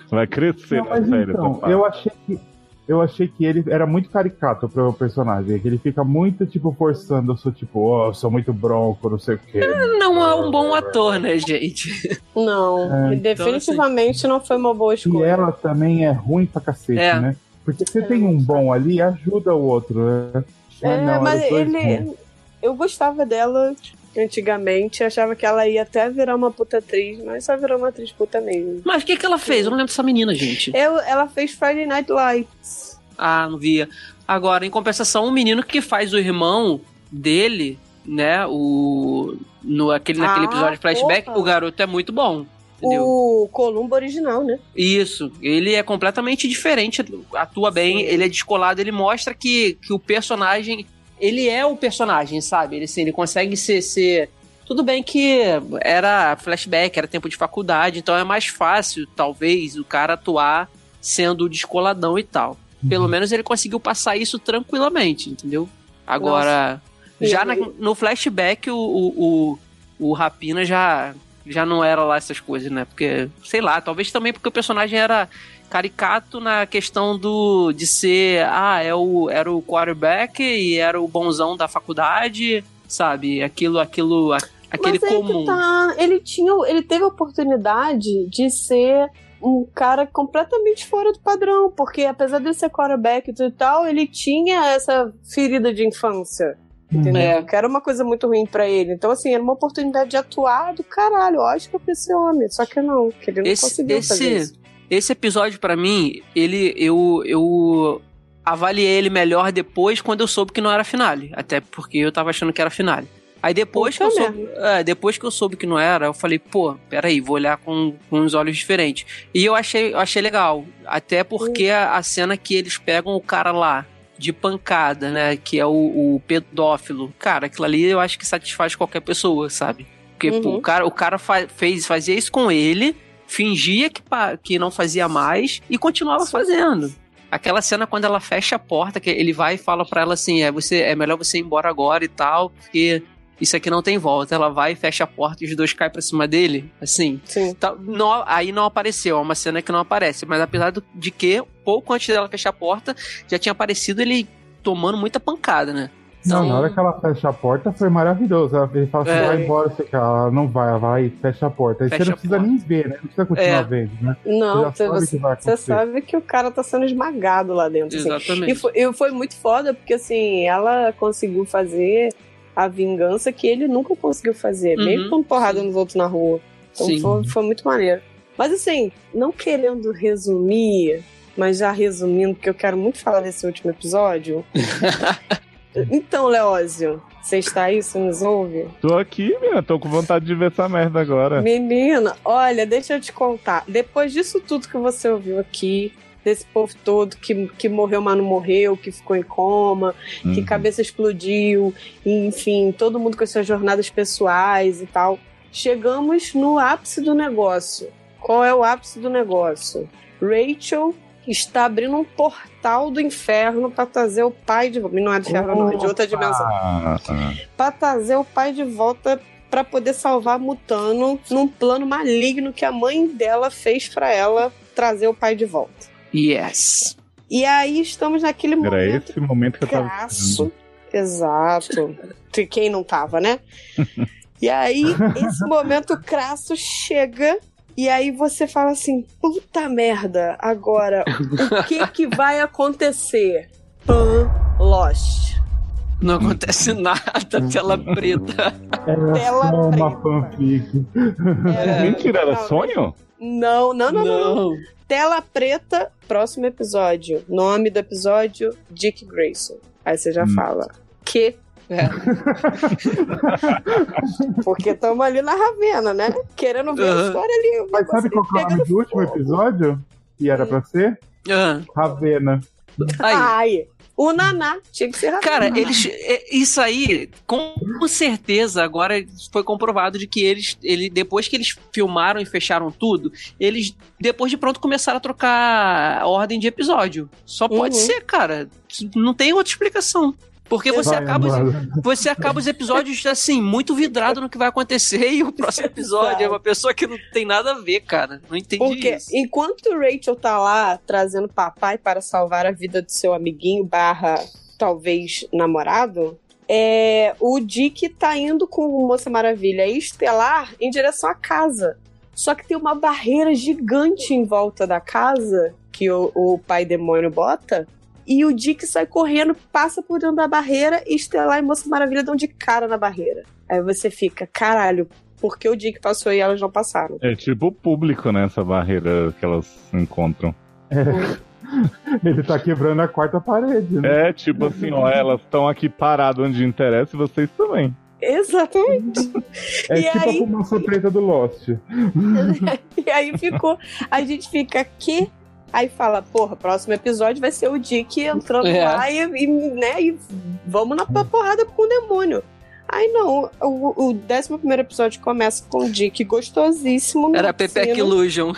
Vai crescer Não, a série. Então, eu achei que eu achei que ele era muito caricato pro personagem. Que ele fica muito, tipo, forçando. Eu sou, tipo, oh, eu sou muito bronco, não sei o quê. Não é um bom ator, né, gente? Não, é. definitivamente então, assim... não foi uma boa escolha. E ela também é ruim pra cacete, é. né? Porque você é. tem um bom ali, ajuda o outro, né? É, não, mas ele. Eu gostava dela antigamente, achava que ela ia até virar uma puta atriz, mas só virou uma atriz puta mesmo. Mas o que, que ela fez? Eu não lembro dessa menina, gente. Eu, ela fez Friday Night Lights. Ah, não via. Agora, em compensação, o um menino que faz o irmão dele, né? O. No, aquele, naquele ah, episódio de flashback, porra. o garoto é muito bom. Entendeu? O Columbo original, né? Isso. Ele é completamente diferente, atua bem, Sim. ele é descolado, ele mostra que, que o personagem ele é o personagem, sabe? Ele, assim, ele consegue ser, ser. Tudo bem que era flashback, era tempo de faculdade, então é mais fácil, talvez, o cara atuar sendo descoladão e tal. Pelo uhum. menos ele conseguiu passar isso tranquilamente, entendeu? Agora, Nossa. já na, no flashback, o, o, o, o Rapina já, já não era lá essas coisas, né? Porque, sei lá, talvez também porque o personagem era caricato na questão do de ser, ah, é o, era o quarterback e era o bonzão da faculdade, sabe? Aquilo, aquilo, aquele Mas comum. Tá. Ele tinha, ele teve a oportunidade de ser um cara completamente fora do padrão, porque apesar de ser quarterback e tal, ele tinha essa ferida de infância. Entendeu? É. Que era uma coisa muito ruim para ele. Então, assim, era uma oportunidade de atuar do caralho. Oscar pra esse homem. Só que não, que ele não esse, conseguiu esse, fazer isso. Esse episódio, para mim, ele. Eu. eu avaliei ele melhor depois, quando eu soube que não era finale. Até porque eu tava achando que era finale. Aí depois que, eu soube, é, depois que eu soube que não era, eu falei, pô, peraí, vou olhar com, com uns olhos diferentes. E eu achei, eu achei legal. Até porque a, a cena que eles pegam o cara lá, de pancada, né? Que é o, o, pedófilo. Cara, aquilo ali eu acho que satisfaz qualquer pessoa, sabe? Porque uhum. pô, o cara, o cara fa fez, fazia isso com ele, fingia que, que não fazia mais e continuava fazendo. Aquela cena quando ela fecha a porta, que ele vai e fala para ela assim: é, você, é melhor você ir embora agora e tal, porque isso aqui não tem volta. Ela vai, fecha a porta e os dois caem pra cima dele, assim. Sim. Tá, não, aí não apareceu, é uma cena que não aparece. Mas apesar de que, pouco antes dela fechar a porta, já tinha aparecido ele tomando muita pancada, né? Não, na hora que ela fecha a porta foi maravilhoso. Ele fala assim, é. vai embora, você quer. Ela não vai, ela vai e fecha a porta. Aí fecha você não precisa nem ver, né? Não precisa continuar é. vendo, né? Não, você, você, sabe, você sabe que o cara tá sendo esmagado lá dentro. Assim. Exatamente. E foi, e foi muito foda, porque assim, ela conseguiu fazer a vingança que ele nunca conseguiu fazer, uhum, mesmo com porrada sim. nos outros na rua. Então foi, foi, muito maneiro. Mas assim, não querendo resumir, mas já resumindo, porque eu quero muito falar desse último episódio. então, Leózio, você está aí? Você nos ouve? Tô aqui, minha. Tô com vontade de ver essa merda agora. Menina, olha, deixa eu te contar. Depois disso tudo que você ouviu aqui, desse povo todo que, que morreu, mas não morreu, que ficou em coma, uhum. que cabeça explodiu, enfim, todo mundo com as suas jornadas pessoais e tal. Chegamos no ápice do negócio. Qual é o ápice do negócio? Rachel está abrindo um portal do inferno para trazer o pai de volta. Não é do inferno, não, é de outra dimensão. Para trazer o pai de volta para poder salvar Mutano num plano maligno que a mãe dela fez para ela trazer o pai de volta. Yes. E aí estamos naquele momento. Era esse momento que eu tava. Crasso. Exato. Quem não tava, né? e aí, esse momento crasso chega. E aí você fala assim: puta merda, agora o que que vai acontecer? Pan Lost. Não acontece nada, tela preta. Era tela só preta. uma fanfic. É, Mentira, era sonho? Não, não, não, não. não. Tela preta, próximo episódio. Nome do episódio: Dick Grayson. Aí você já hum. fala. Que é. Porque estamos ali na Ravena, né? Querendo ver uhum. a história ali. Mas sabe qual é o nome do último episódio? E era pra ser? Uhum. Ravena. Aí. Ai. O Naná tinha que ser Ravena. Cara, eles. É, isso aí, com certeza, agora foi comprovado de que eles, ele, depois que eles filmaram e fecharam tudo, eles, depois de pronto, começaram a trocar a ordem de episódio. Só pode uhum. ser, cara. Não tem outra explicação. Porque você vai, acaba, os, você acaba os episódios assim, muito vidrado no que vai acontecer e o próximo episódio é uma pessoa que não tem nada a ver, cara. Não entendi Porque isso. enquanto Rachel tá lá trazendo papai para salvar a vida do seu amiguinho barra talvez namorado, é, o Dick tá indo com o Moça Maravilha e Estelar em direção à casa. Só que tem uma barreira gigante em volta da casa que o, o pai demônio bota e o Dick sai correndo, passa por dentro da barreira e Estelar e Moça Maravilha dão de cara na barreira. Aí você fica, caralho, por que o Dick passou e elas não passaram? É tipo o público, né? Essa barreira que elas encontram. É. Ele tá quebrando a quarta parede, né? É, tipo assim, ó, elas estão aqui paradas onde interessa e vocês também. Exatamente. É e tipo aí... a fumaça preta do Lost. e aí ficou. A gente fica, que Aí fala, porra, próximo episódio vai ser o Dick entrando é. lá e, e, né, e vamos na porrada com o demônio. Aí não, o, o 11 episódio começa com o Dick gostosíssimo. Era Pepe Illusion.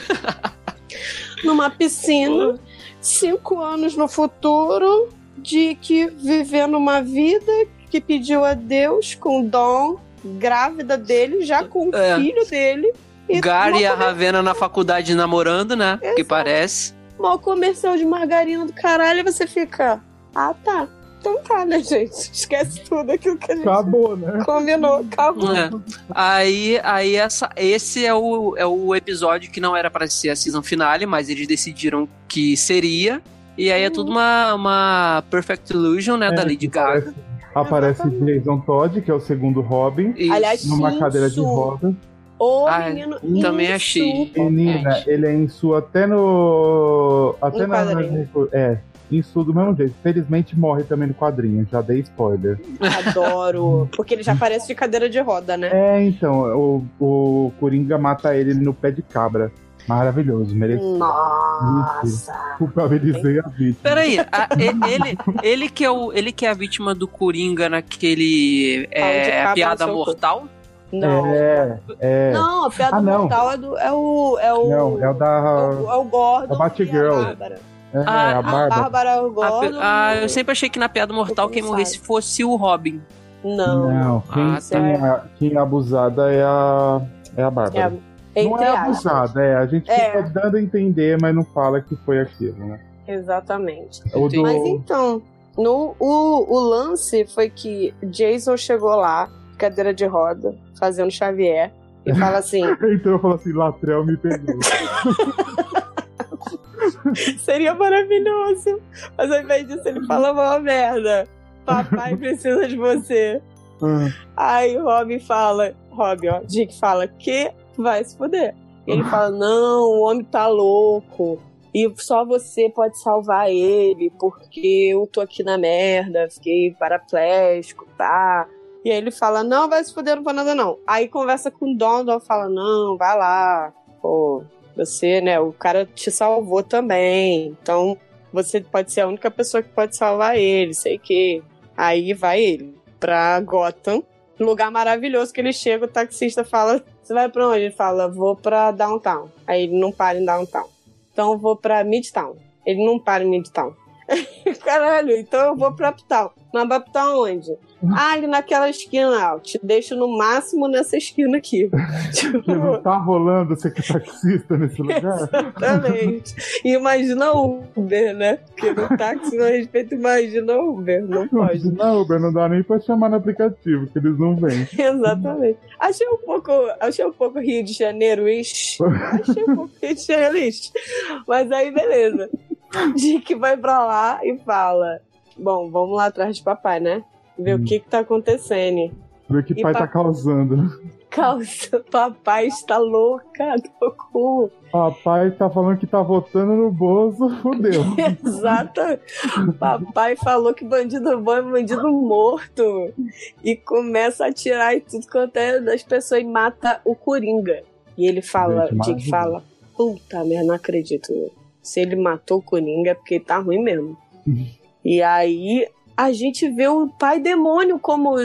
numa piscina, cinco anos no futuro, Dick vivendo uma vida que pediu a Deus com Dom, grávida dele, já com o é. filho dele. E Gary e a Ravena na faculdade namorando, né? Exato. Que parece mal comercial de margarina do caralho, e você fica, ah tá. Então tá, né, gente? Esquece tudo aquilo que a gente acabou, né? combinou, acabou. É. Aí, aí essa, esse é o, é o episódio que não era para ser a season finale, mas eles decidiram que seria. E aí é tudo uma, uma Perfect Illusion, né, é, da Lady Gaga. Aparece, aparece Jason Todd, que é o segundo Robin, Aliás, numa cadeira de rodas. Ô, ah, menino, também achei. Menina, ele é em sua até no. Até um na. É. Isso do mesmo jeito. Felizmente morre também no quadrinho, já dei spoiler. Adoro. Porque ele já parece de cadeira de roda, né? É, então, o, o Coringa mata ele no pé de cabra. Maravilhoso, merecido. Nossa! Culpabilizei a vítima. Peraí, a, ele, ele, que é o, ele que é a vítima do Coringa naquele é, piada mortal? Não. É, é. Não, a piada Ah, não. mortal é, do, é o. É o Não, é o da. é o, é o Gordon. é o Batgirl. a Bárbara. É, Ah, a A Bárbara. Bárbara é o A Gordon. pe- ah, e- eu sempre achei que na piada mortal quem morresse fosse o Robin. Não. Não, quem, Ah, quem é, quem é abusada é a, é a É, Bárbara. a- não é abusada, é. A gente É. fica dando a entender, mas não fala que foi aquilo, né? Exatamente. Do... Mas então, no, o, o lance foi que Jason chegou lá, cadeira de roda, fazendo Xavier, e fala assim: Então eu falo assim, Latrel me pegou. seria maravilhoso. Mas ao invés disso, ele fala uma merda. Papai precisa de você. Ah, Aí o Robin fala, Robin, ó, Dick fala que vai se fuder. Ele fala, não, o homem tá louco. E só você pode salvar ele, porque eu tô aqui na merda, fiquei paraplégico, tá? E aí ele fala, não, vai se fuder, não vou nada não. Aí conversa com o Don, Don fala, não, vai lá, pô, você, né, o cara te salvou também, então você pode ser a única pessoa que pode salvar ele, sei que. Aí vai ele pra Gotham, lugar maravilhoso que ele chega, o taxista fala, você vai pra onde? Ele fala, vou pra Downtown. Aí ele não para em Downtown. Então vou pra Midtown. Ele não para em Midtown. Caralho, então eu vou pra Uptown. Mas pra Uptown onde? Ah, ali naquela esquina. ó, te deixo no máximo nessa esquina aqui. tipo, não tá rolando ser que taxista nesse lugar? Exatamente. Imagina o Uber, né? Porque no táxi não respeito, imagina o Uber. Não pode. Não, Uber, não dá nem pra chamar no aplicativo, que eles não vêm. Exatamente. Achei um pouco, achei um pouco Rio de Janeiro ish. Achei um pouco Rio de Janeiro ish. Mas aí, beleza. Dick vai pra lá e fala: Bom, vamos lá atrás de papai, né? Ver Hum. o que que tá acontecendo. Vê o que E pai pa- tá causando. Calça, papai está louca do cu. Papai tá falando que tá votando no Bozo, fodeu. Exato. Papai falou que bandido bom é bandido morto. E começa a atirar e tudo quanto é das pessoas e mata o Coringa. E ele fala, Gente, Dick fala, puta merda, não acredito. Se ele matou o Coringa é porque tá ruim mesmo. e aí a gente vê o pai demônio como,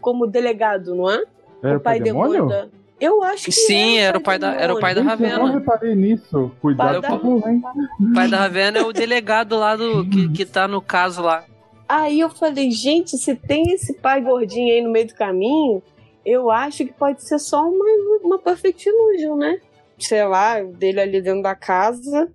como delegado, não é? Era o pai demônio? da- Eu acho que Sim, era o pai da- era o pai da demônio. Gente, eu não Ravena. reparei nisso. Cuidado Pai da- com o hein? O pai da Ravena é o delegado lá do. que, que tá no caso lá. Aí eu falei, gente, se tem esse pai gordinho aí no meio do caminho, eu acho que pode ser só uma, uma perfect illusion, né? Sei lá, dele ali dentro da casa,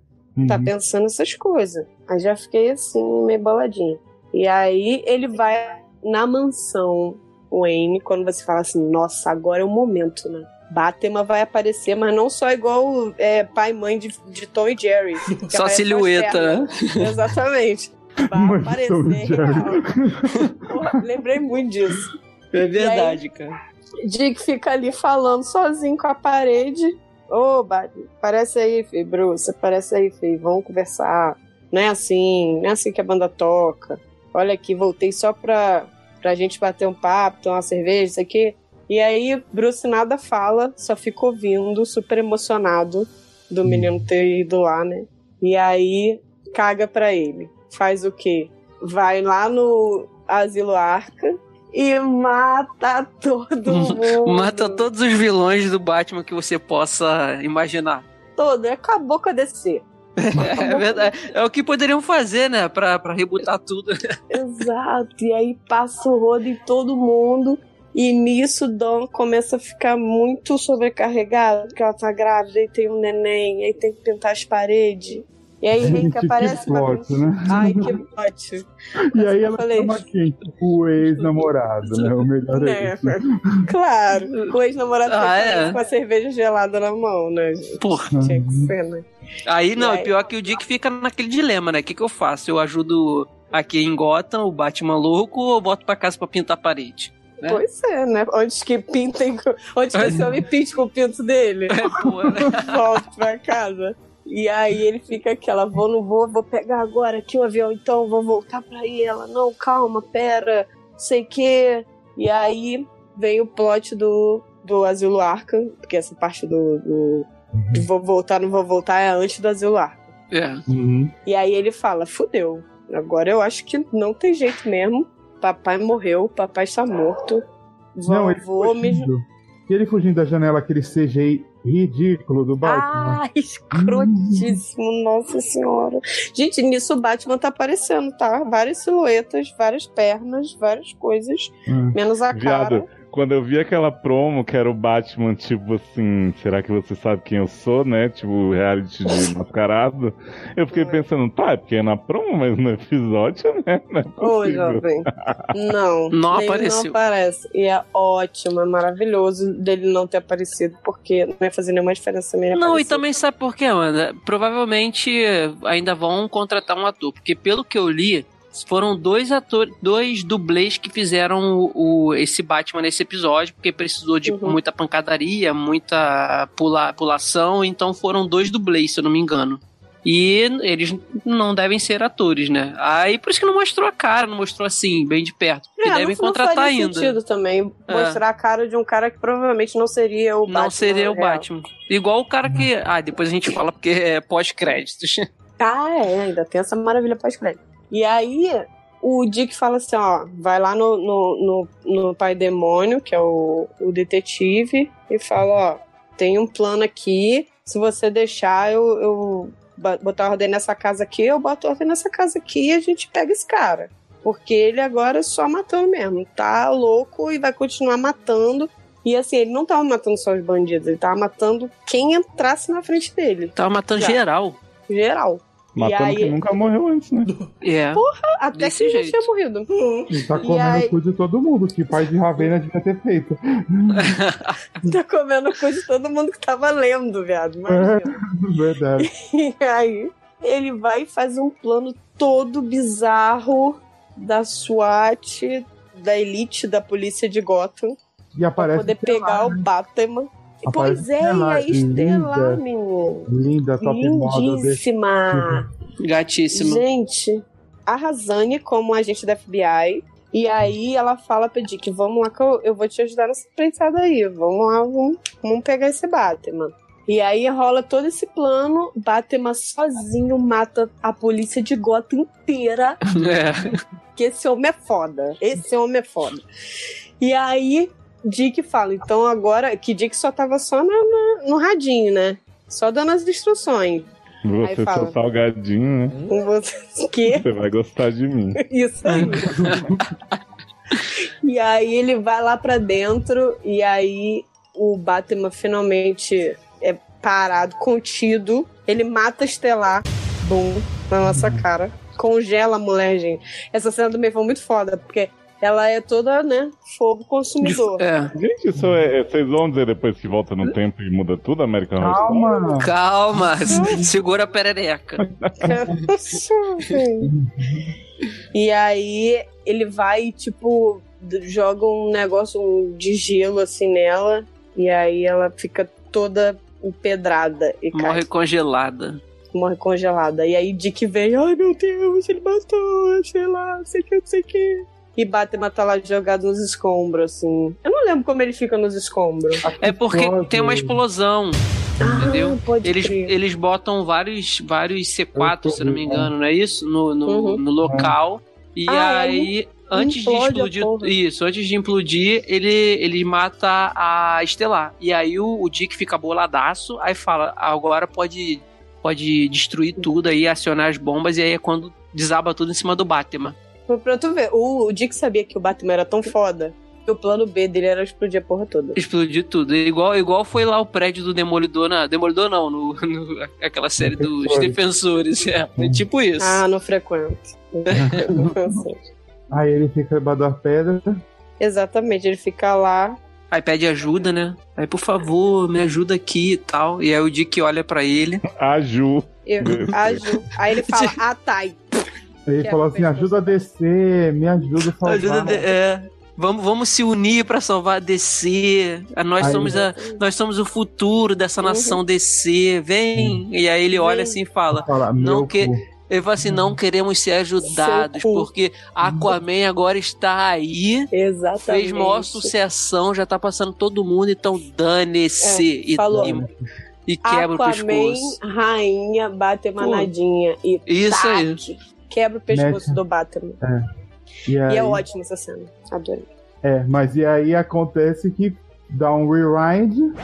tá Uhum. pensando essas coisas. Aí já fiquei assim, meio boladinha. E aí ele vai na mansão Wayne, quando você fala assim, nossa, agora é o momento, né? Batman vai aparecer, mas não só igual é, pai e mãe de, de Tom e Jerry. que Só silhueta, né? Exatamente. Vai Mãe de aparecer Tom e Jerry. real. Porra, lembrei muito disso. É verdade, cara. Dick fica ali falando sozinho com a parede. Ô, Batman, parece aí, filho, Bruce, parece aí, filho, vamos conversar. Não é assim, não é assim que a banda toca. Olha aqui, voltei só pra, pra gente bater um papo, tomar uma cerveja, isso aqui. E aí, Bruce nada fala, só fica ouvindo, super emocionado do menino ter ido lá, né? E aí, caga pra ele. Faz o quê? Vai lá no Asilo Arca e mata todo mundo. Mata todos os vilões do Batman que você possa imaginar. todo. Acabou com a DC. É verdade. É o que poderiam fazer, né? Pra, pra rebutar tudo. Exato. E aí passa o rodo em todo mundo. E nisso, Dawn começa a ficar muito sobrecarregada, porque ela tá grávida e tem um neném, aí tem que pintar as paredes. E aí Gente, aparece que pra plot, né? Ai, que plot. E aí ela falei. chama quem? O ex-namorado, né? O melhor É, ex. claro. O ex-namorado Ah, é? com a cerveja gelada na mão, né? gente? Porra. Tinha que ser, né? Aí não, E aí? pior que o Dick fica naquele dilema, né? O que, que eu faço? Eu ajudo aqui em Gotham, o Batman louco, ou eu boto pra casa pra pintar a parede? É. Pois é, né? Onde que pintem. Onde que esse homem pinte com o pinto dele? É, porra, né? Volta pra casa. E aí ele fica aquela, vou, não vou, vou pegar agora aqui o avião, então vou voltar pra aí. Ela, não, calma, pera, sei que. E aí vem o plot do, do Asilo Arca, porque essa parte do, do, do vou voltar, não vou voltar é antes do Asilo Arca. É. Uhum. E aí ele fala, fudeu, agora eu acho que não tem jeito mesmo. Papai morreu, papai está morto. Vou, Não, ele vou me fugindo. E ele fugindo da janela, aquele CGI ridículo do Batman. Ah, escrotíssimo, nossa senhora. Gente, nisso o Batman tá aparecendo, tá? Várias silhuetas, várias pernas, várias coisas, Hum. menos a cara. Quando eu vi aquela promo que era o Batman, tipo assim, será que você sabe quem eu sou, né? Tipo, reality de mascarado. Eu fiquei pensando, tá, é porque é na promo, mas no episódio, né? Não é Ô, possível. jovem. Não. Não ele apareceu. Não aparece. E é ótimo, é maravilhoso dele não ter aparecido, porque não ia fazer nenhuma diferença ele Não, e aparecer. também sabe por quê, Amanda? Provavelmente ainda vão contratar um ator, porque pelo que eu li, foram dois atores, dois dublês que fizeram o, o- esse Batman nesse episódio, porque precisou de Uhum. muita pancadaria, muita pula, pulação, então foram dois dublês, se eu não me engano. E eles não devem ser atores, né? Aí por isso que não mostrou a cara, não mostrou assim, bem de perto. Porque É, devem não, contratar não faria ainda. sentido também É. mostrar a cara de um cara que provavelmente não seria o Batman. Não seria o real. Batman. Igual o cara que. Ah, depois a gente fala porque é pós-créditos. Ah, é, ainda tem essa maravilha pós-crédito. E aí, o Dick fala assim, ó, vai lá no, no, no, no pai demônio, que é o, o detetive, e fala, ó, tem um plano aqui, se você deixar eu, eu botar ordem nessa casa aqui, eu boto ordem nessa casa aqui e a gente pega esse cara. Porque ele agora é só matando mesmo, tá louco e vai continuar matando. E assim, ele não tava matando só os bandidos, ele tava matando quem entrasse na frente dele, Tava matando Já. geral. geral. Matando aí- quem nunca morreu antes, né? É. Até Desse que já jeito. tinha morrido. Ele tá E comendo aí- o cu de todo mundo, que pai de Ravena devia ter feito. Tá comendo coisa de todo mundo que tava lendo, viado. Imagina. Verdade. E aí, ele vai e faz um plano todo bizarro da SWAT, da elite da polícia de Gotham, E pra aparece poder pegar o Batman. Pois é, e a Estelar, Estelar, linda. menino. linda, top Lindíssima. Gatíssimo. Gente, a Razane como agente da FBI. E aí ela fala pra Dick, vamos lá que eu, eu vou te ajudar nessa empreitada aí. Vamos lá, vamos, vamos pegar esse Batman. E aí rola todo esse plano, Batman sozinho mata a polícia de Gotham inteira. É. Que esse homem é foda. Esse homem é foda. E aí, Dick fala, então agora. Que Dick só tava só na- na- no radinho, né? Só dando as instruções. Aí Você, fala. seu salgadinho, né? Você. Que? Você vai gostar de mim. Isso aí. e aí ele vai lá pra dentro e aí o Batman finalmente é parado, contido. Ele mata Estelar, bum, na nossa cara. Congela a mulher, gente. Essa cena também foi muito foda, porque ela é toda, né, fogo consumidor. É. Gente, isso é, é- Vocês vão dizer depois que volta no tempo e muda tudo, American Horror Story? Calma! Calma, segura a perereca. e aí ele vai, tipo, joga um negócio um de gelo assim nela. E aí ela fica toda empedrada e cai. Morre congelada. morre congelada. E aí Dick vem, ai meu Deus, ele matou, sei lá, não sei o que, não sei o que. E Batman tá lá jogado nos escombros, assim. Eu não lembro como ele fica nos escombros. É porque tem uma explosão. Entendeu? Ah, pode Eles, crer. eles botam vários, vários C4, se eu não me engano, não é isso? No, no, Uhum. no local. E Ah, aí, antes de explodir. Isso, antes de implodir, ele, ele mata a Estelar. E aí o, o Dick fica boladaço, aí fala: agora pode, pode destruir tudo aí, acionar as bombas, e aí é quando desaba tudo em cima do Batman. Pra- Pra tu ver, o, o Dick sabia que o Batman era tão foda que o plano B dele era explodir a porra toda. Explodir tudo. Igual, igual foi lá o prédio do Demolidor na. Demolidor não, no, no- aquela série dos Defensores. É, é tipo isso. Ah, não frequento. Aí ele fica debaixo da pedra. Exatamente, ele fica lá. Aí pede ajuda, né? Aí, por favor, me ajuda aqui e tal. E aí o Dick olha pra ele. A Ju. Eu, aju- Aí ele fala, ah, tá. Ele Que falou é assim: ajuda a descer, me ajuda a salvar. Ajuda de- é. Vamos, vamos se unir para salvar a DC. Nós aí, somos, a, nós somos o futuro dessa uhum. nação uhum. DC. Vem. E aí ele olha assim e fala: fala Não que. Ele fala assim: não queremos ser ajudados, porque Aquaman agora está aí. Exatamente. Fez maior sucessão, já tá passando todo mundo, então dane-se. É, e, falou. E, e quebra Aquaman, o pescoço. rainha, bate manadinha e Isso taque, aí. Quebra o pescoço Mete. do Batman. É. E, aí... e, é ótimo essa cena. Adorei. É, mas e aí acontece que dá um rewind.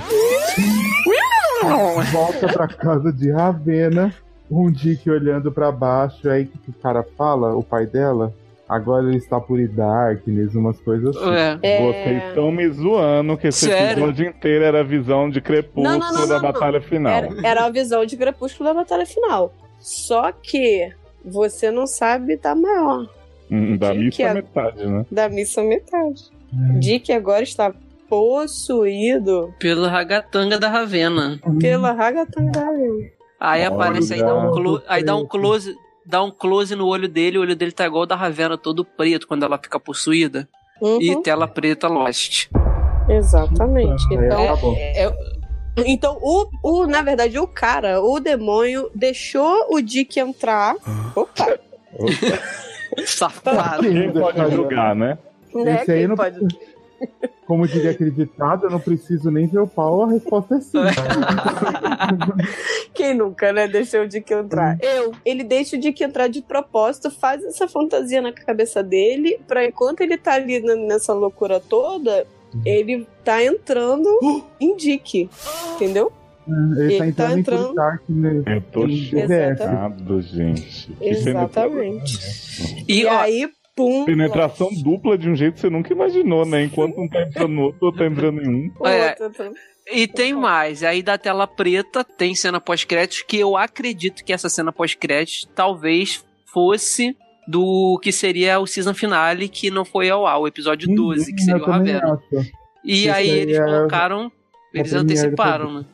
volta pra casa de Ravena. Um Dick olhando para baixo, aí que o cara fala, o pai dela, agora ele está por Darkness, umas coisas assim. É. é. Vocês estão me zoando que esse Sério? episódio inteiro era a visão de Crepúsculo não, não, não, da batalha final. Era, era, a visão de Crepúsculo da batalha final. Só que você não sabe da maior. Hum, da missa é, metade, né? Da missa metade. Hum. Dick agora está possuído pela ragatanga da Ravena. Pela ragatanga da Ravena. Aí aparece, aí dá um, close, aí dá um close, dá um close no olho dele, o olho dele tá igual da Ravena, todo preto quando ela fica possuída. Uhum. E tela preta Lost. Exatamente. Então, é, é, então o, o, na verdade, o cara, o demônio, deixou o Dick entrar. Opa! Opa. Safado. Quem pode julgar, né? né? Esse aí não pode. Como diria acreditado, eu não preciso nem ver o pau, a resposta é sim. Quem nunca, né? Deixou o Dick entrar. Eu. Ele deixa o Dick entrar de propósito, faz essa fantasia na cabeça dele, pra enquanto ele tá ali nessa loucura toda, ele tá entrando em Dick. Entendeu? É, ele, ele tá entrando, tá entrando... Dark, né? Eu tô chocado, gente. Exatamente. E, e aí, Pum, Penetração dupla de um jeito que você nunca imaginou, né? Enquanto um tá entrando no outro, outro tá entrando em um. É, e tem mais. Aí da tela preta tem cena pós-créditos que eu acredito que essa cena pós-créditos talvez fosse do que seria o season finale que não foi ao ar, o episódio 12, que seria o Ravena. E Esse aí eles é... colocaram, eles anteciparam, né?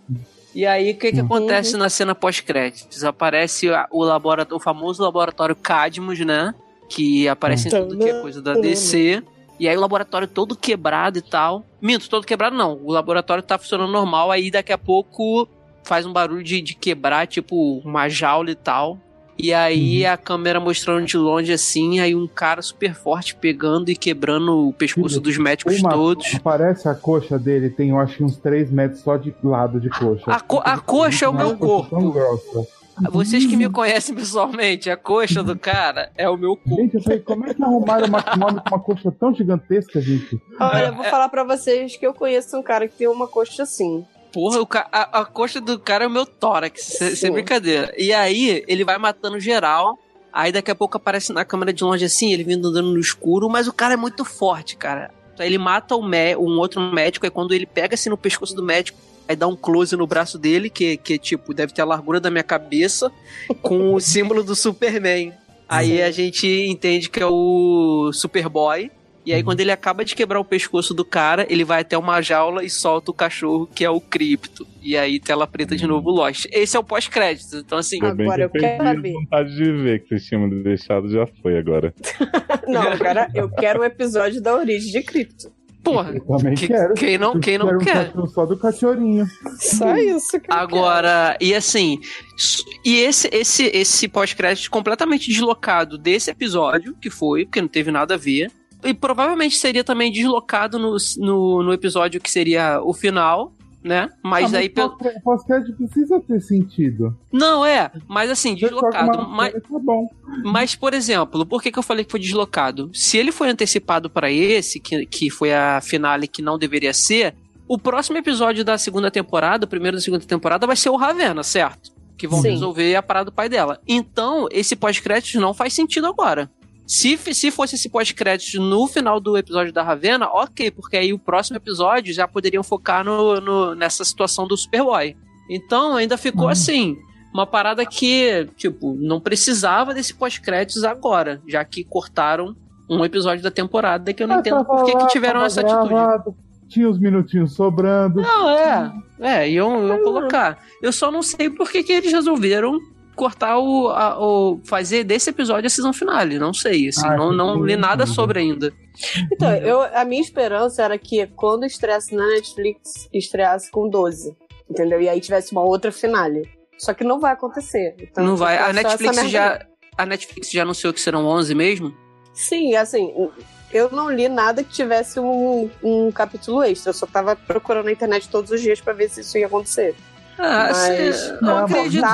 E aí, o que, que uhum. acontece na cena pós-créditos? Aparece o, laboratório, o famoso laboratório Cadmus, né? que aparece em tudo que é coisa da DC. E aí o laboratório todo quebrado e tal. Minto, todo quebrado não. O laboratório tá funcionando normal, aí daqui a pouco faz um barulho de, de quebrar, tipo uma jaula e tal. E aí uhum. a câmera mostrando de longe assim, aí um cara super forte pegando e quebrando o pescoço dos médicos uma, todos. Parece a coxa dele, tem eu acho uns 3 metros só de lado de coxa. A, co a coxa é o meu corpo. Vocês que me conhecem pessoalmente, a coxa do cara é o meu cu. Gente, eu falei, como é que arrumaram uma com uma coxa tão gigantesca, gente? Olha, eu vou é... falar pra vocês que eu conheço um cara que tem uma coxa assim. Porra, o ca... a, a coxa do cara é o meu tórax, sem brincadeira. E aí, ele vai matando geral. Aí daqui a pouco aparece na câmera de longe assim, ele vindo andando no escuro, mas o cara é muito forte, cara. Ele mata um, um outro médico, e quando ele pega assim no pescoço do médico, Aí dá um close no braço dele, que, que tipo, deve ter a largura da minha cabeça, com o símbolo do Superman. Aí a gente entende que é o Superboy. E aí, quando ele acaba de quebrar o pescoço do cara, ele vai até uma jaula e solta o cachorro, que é o Cripto. E aí, tela preta de novo, Lost. Esse é o pós-crédito. Então, assim. Agora eu quero saber. Vontade de ver que vocês tinham deixado já foi agora. Não, cara, eu quero o um episódio da origem de Cripto. Porra, eu também que, quero. Quem não, quem não quer? Um só do cachorrinho. Só isso que Agora, e assim, e esse esse esse pós-crédito completamente deslocado desse episódio, que foi, porque não teve nada a ver. E provavelmente seria também deslocado no, no, no episódio que seria o final, né? Mas ah, aí. Mas o pós-crédito precisa ter sentido. Não, é. Mas assim, deslocado. Mas, tá bom. mas, por exemplo, por que, que eu falei que foi deslocado? Se ele foi antecipado para esse, que, que foi a finale que não deveria ser, o próximo episódio da segunda temporada, o primeiro da segunda temporada, vai ser o Ravena, certo? Que vão Sim. resolver a parada do pai dela. Então, esse pós-crédito não faz sentido agora. Se, se fosse esse pós-crédito no final do episódio da Ravena, ok, porque aí o próximo episódio já poderiam focar no, no nessa situação do Superboy. Então ainda ficou uhum. assim, uma parada que, tipo, não precisava desse pós-créditos agora, já que cortaram um episódio da temporada que eu não entendo por que, que tiveram essa gravado, atitude. Tinha uns minutinhos sobrando. Não, é. É, iam, iam colocar. Eu só não sei por que, que eles resolveram cortar o, a, o. fazer desse episódio a season finale. Não sei, assim, ah, não, não li nada sobre ainda. Então, eu, a minha esperança era que quando estreasse na Netflix, estreasse com 12. Entendeu? E aí tivesse uma outra finale. Só que não vai acontecer. Então, não vai. A Netflix já. A Netflix já anunciou que serão 11 mesmo? Sim, assim, eu não li nada que tivesse um, um capítulo extra. Eu só tava procurando na internet todos os dias para ver se isso ia acontecer. Ah, mas, eu, não, acredito,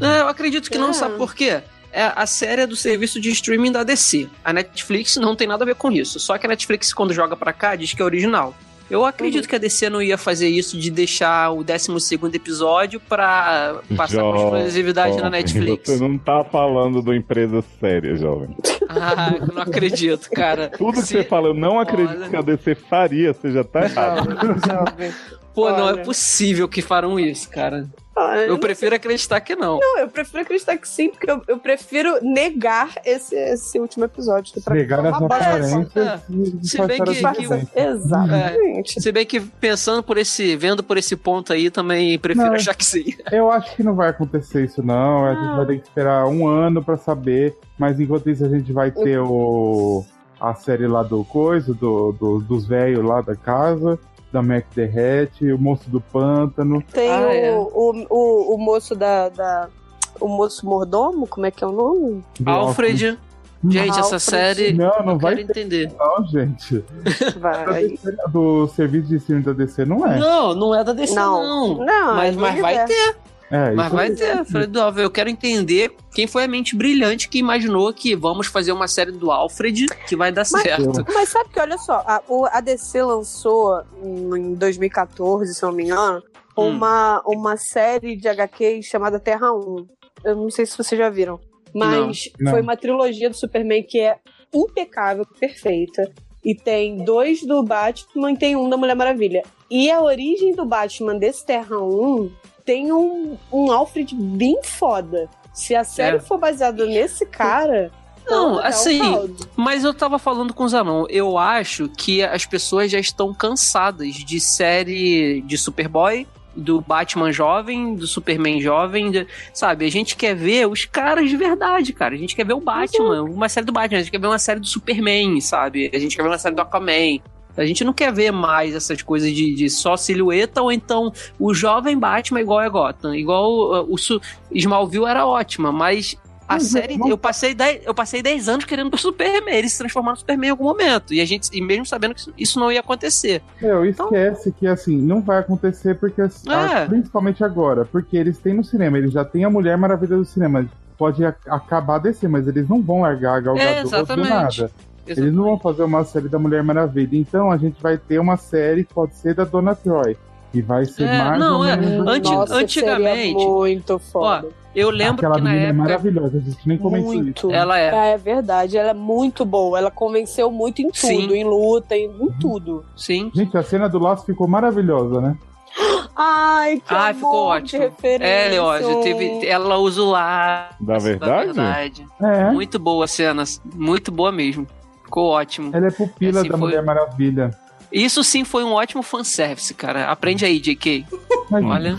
não, eu acredito que não, sabe por quê? É a série é do serviço de streaming da DC. A Netflix não tem nada a ver com isso. Só que a Netflix, quando joga pra cá, diz que é original. Eu acredito uhum. que a DC não ia fazer isso de deixar o 12 episódio pra passar com exclusividade na Netflix. Você não tá falando de uma empresa séria, jovem. Ah, eu não acredito, cara. Tudo Se... que você fala, eu não acredito Olha... que a DC faria, você já tá errado. Jovem. Pô, Olha. não é possível que farão isso, cara. Ah, eu prefiro acreditar que não. Não, eu prefiro acreditar que sim, porque eu, eu prefiro negar esse, esse último episódio. Que negar essa aparência. É. Se bem que, que Exatamente. É. Se bem que pensando por esse, vendo por esse ponto aí, também prefiro não, achar que sim. Eu acho que não vai acontecer isso, não. A gente vai ter que esperar um ano pra saber. Mas enquanto isso, a gente vai ter o a série lá do coisa, do, do dos velhos lá da casa da Mac Derrete, o moço do pântano. Tem ah, o, é. o, o, o, moço da, da, O moço mordomo, como é que é o nome? Do Alfred. Gente, Alfred. essa série. Não, não vai quero entender. Não, gente. Vai. Do serviço de streaming da DC não é. Não, não é da DC, não. Não, não mas, mas vai ter. É, Mas vai ter, Fred eu quero entender quem foi a mente brilhante que imaginou que vamos fazer uma série do Alfred que vai dar mas, certo. Mas sabe que, olha só, a, a DC lançou em 2014, se eu não me engano, hum. uma, uma série de HQs chamada Terra 1. Eu não sei se vocês já viram. Mas não, foi uma trilogia do Superman que é impecável, perfeita. E tem dois do Batman e tem um da Mulher Maravilha. E a origem do Batman desse Terra 1 tem um, um Alfred bem foda. Se a série é. for baseada nesse cara. Não, é assim, mas eu tava falando com o Zanon, eu acho que as pessoas já estão cansadas de série de Superboy, do Batman jovem, do Superman jovem, de, sabe? A gente quer ver os caras de verdade, cara. A gente quer ver o Batman, uma série do Batman, a gente quer ver uma série do Superman, sabe? A gente quer ver uma série do Aquaman. A gente não quer ver mais essas coisas de, de só silhueta ou então o jovem Batman igual é Gotham. Igual uh, o, o Smallville era ótima, mas a uhum. série, eu passei 10, eu passei 10 anos querendo o Superman, ele se transformar no Superman em algum momento. E a gente, e mesmo sabendo que isso não ia acontecer. Meu, então, esquece que assim, não vai acontecer porque é. principalmente agora, porque eles têm no cinema, eles já têm a Mulher Maravilha do cinema. Pode acabar descer, mas eles não vão largar a Gal é, do nada. Exatamente. Eles não vão fazer uma série da Mulher Maravilha. Então a gente vai ter uma série que pode ser da Dona Troy. Que vai ser é, mais não, é. Anti Nossa, antigamente. muito foda. Ó, eu lembro Aquela que na época... é maravilhosa, a gente nem comentou muito. isso. Ela é. É verdade, ela é muito boa. Ela convenceu muito em tudo, Sim. em luta, em, em tudo. Sim. Gente, a cena do laço ficou maravilhosa, né? Ai, que ah, ficou ótimo. É, ó, teve, ela usa o lá. Da verdade? Da verdade. É. Muito boa a cena, muito boa mesmo. Ficou ótimo. Ela é pupila assim da foi... Mulher Maravilha. Isso sim foi um ótimo fanservice, cara. Aprende aí, JK. Olha.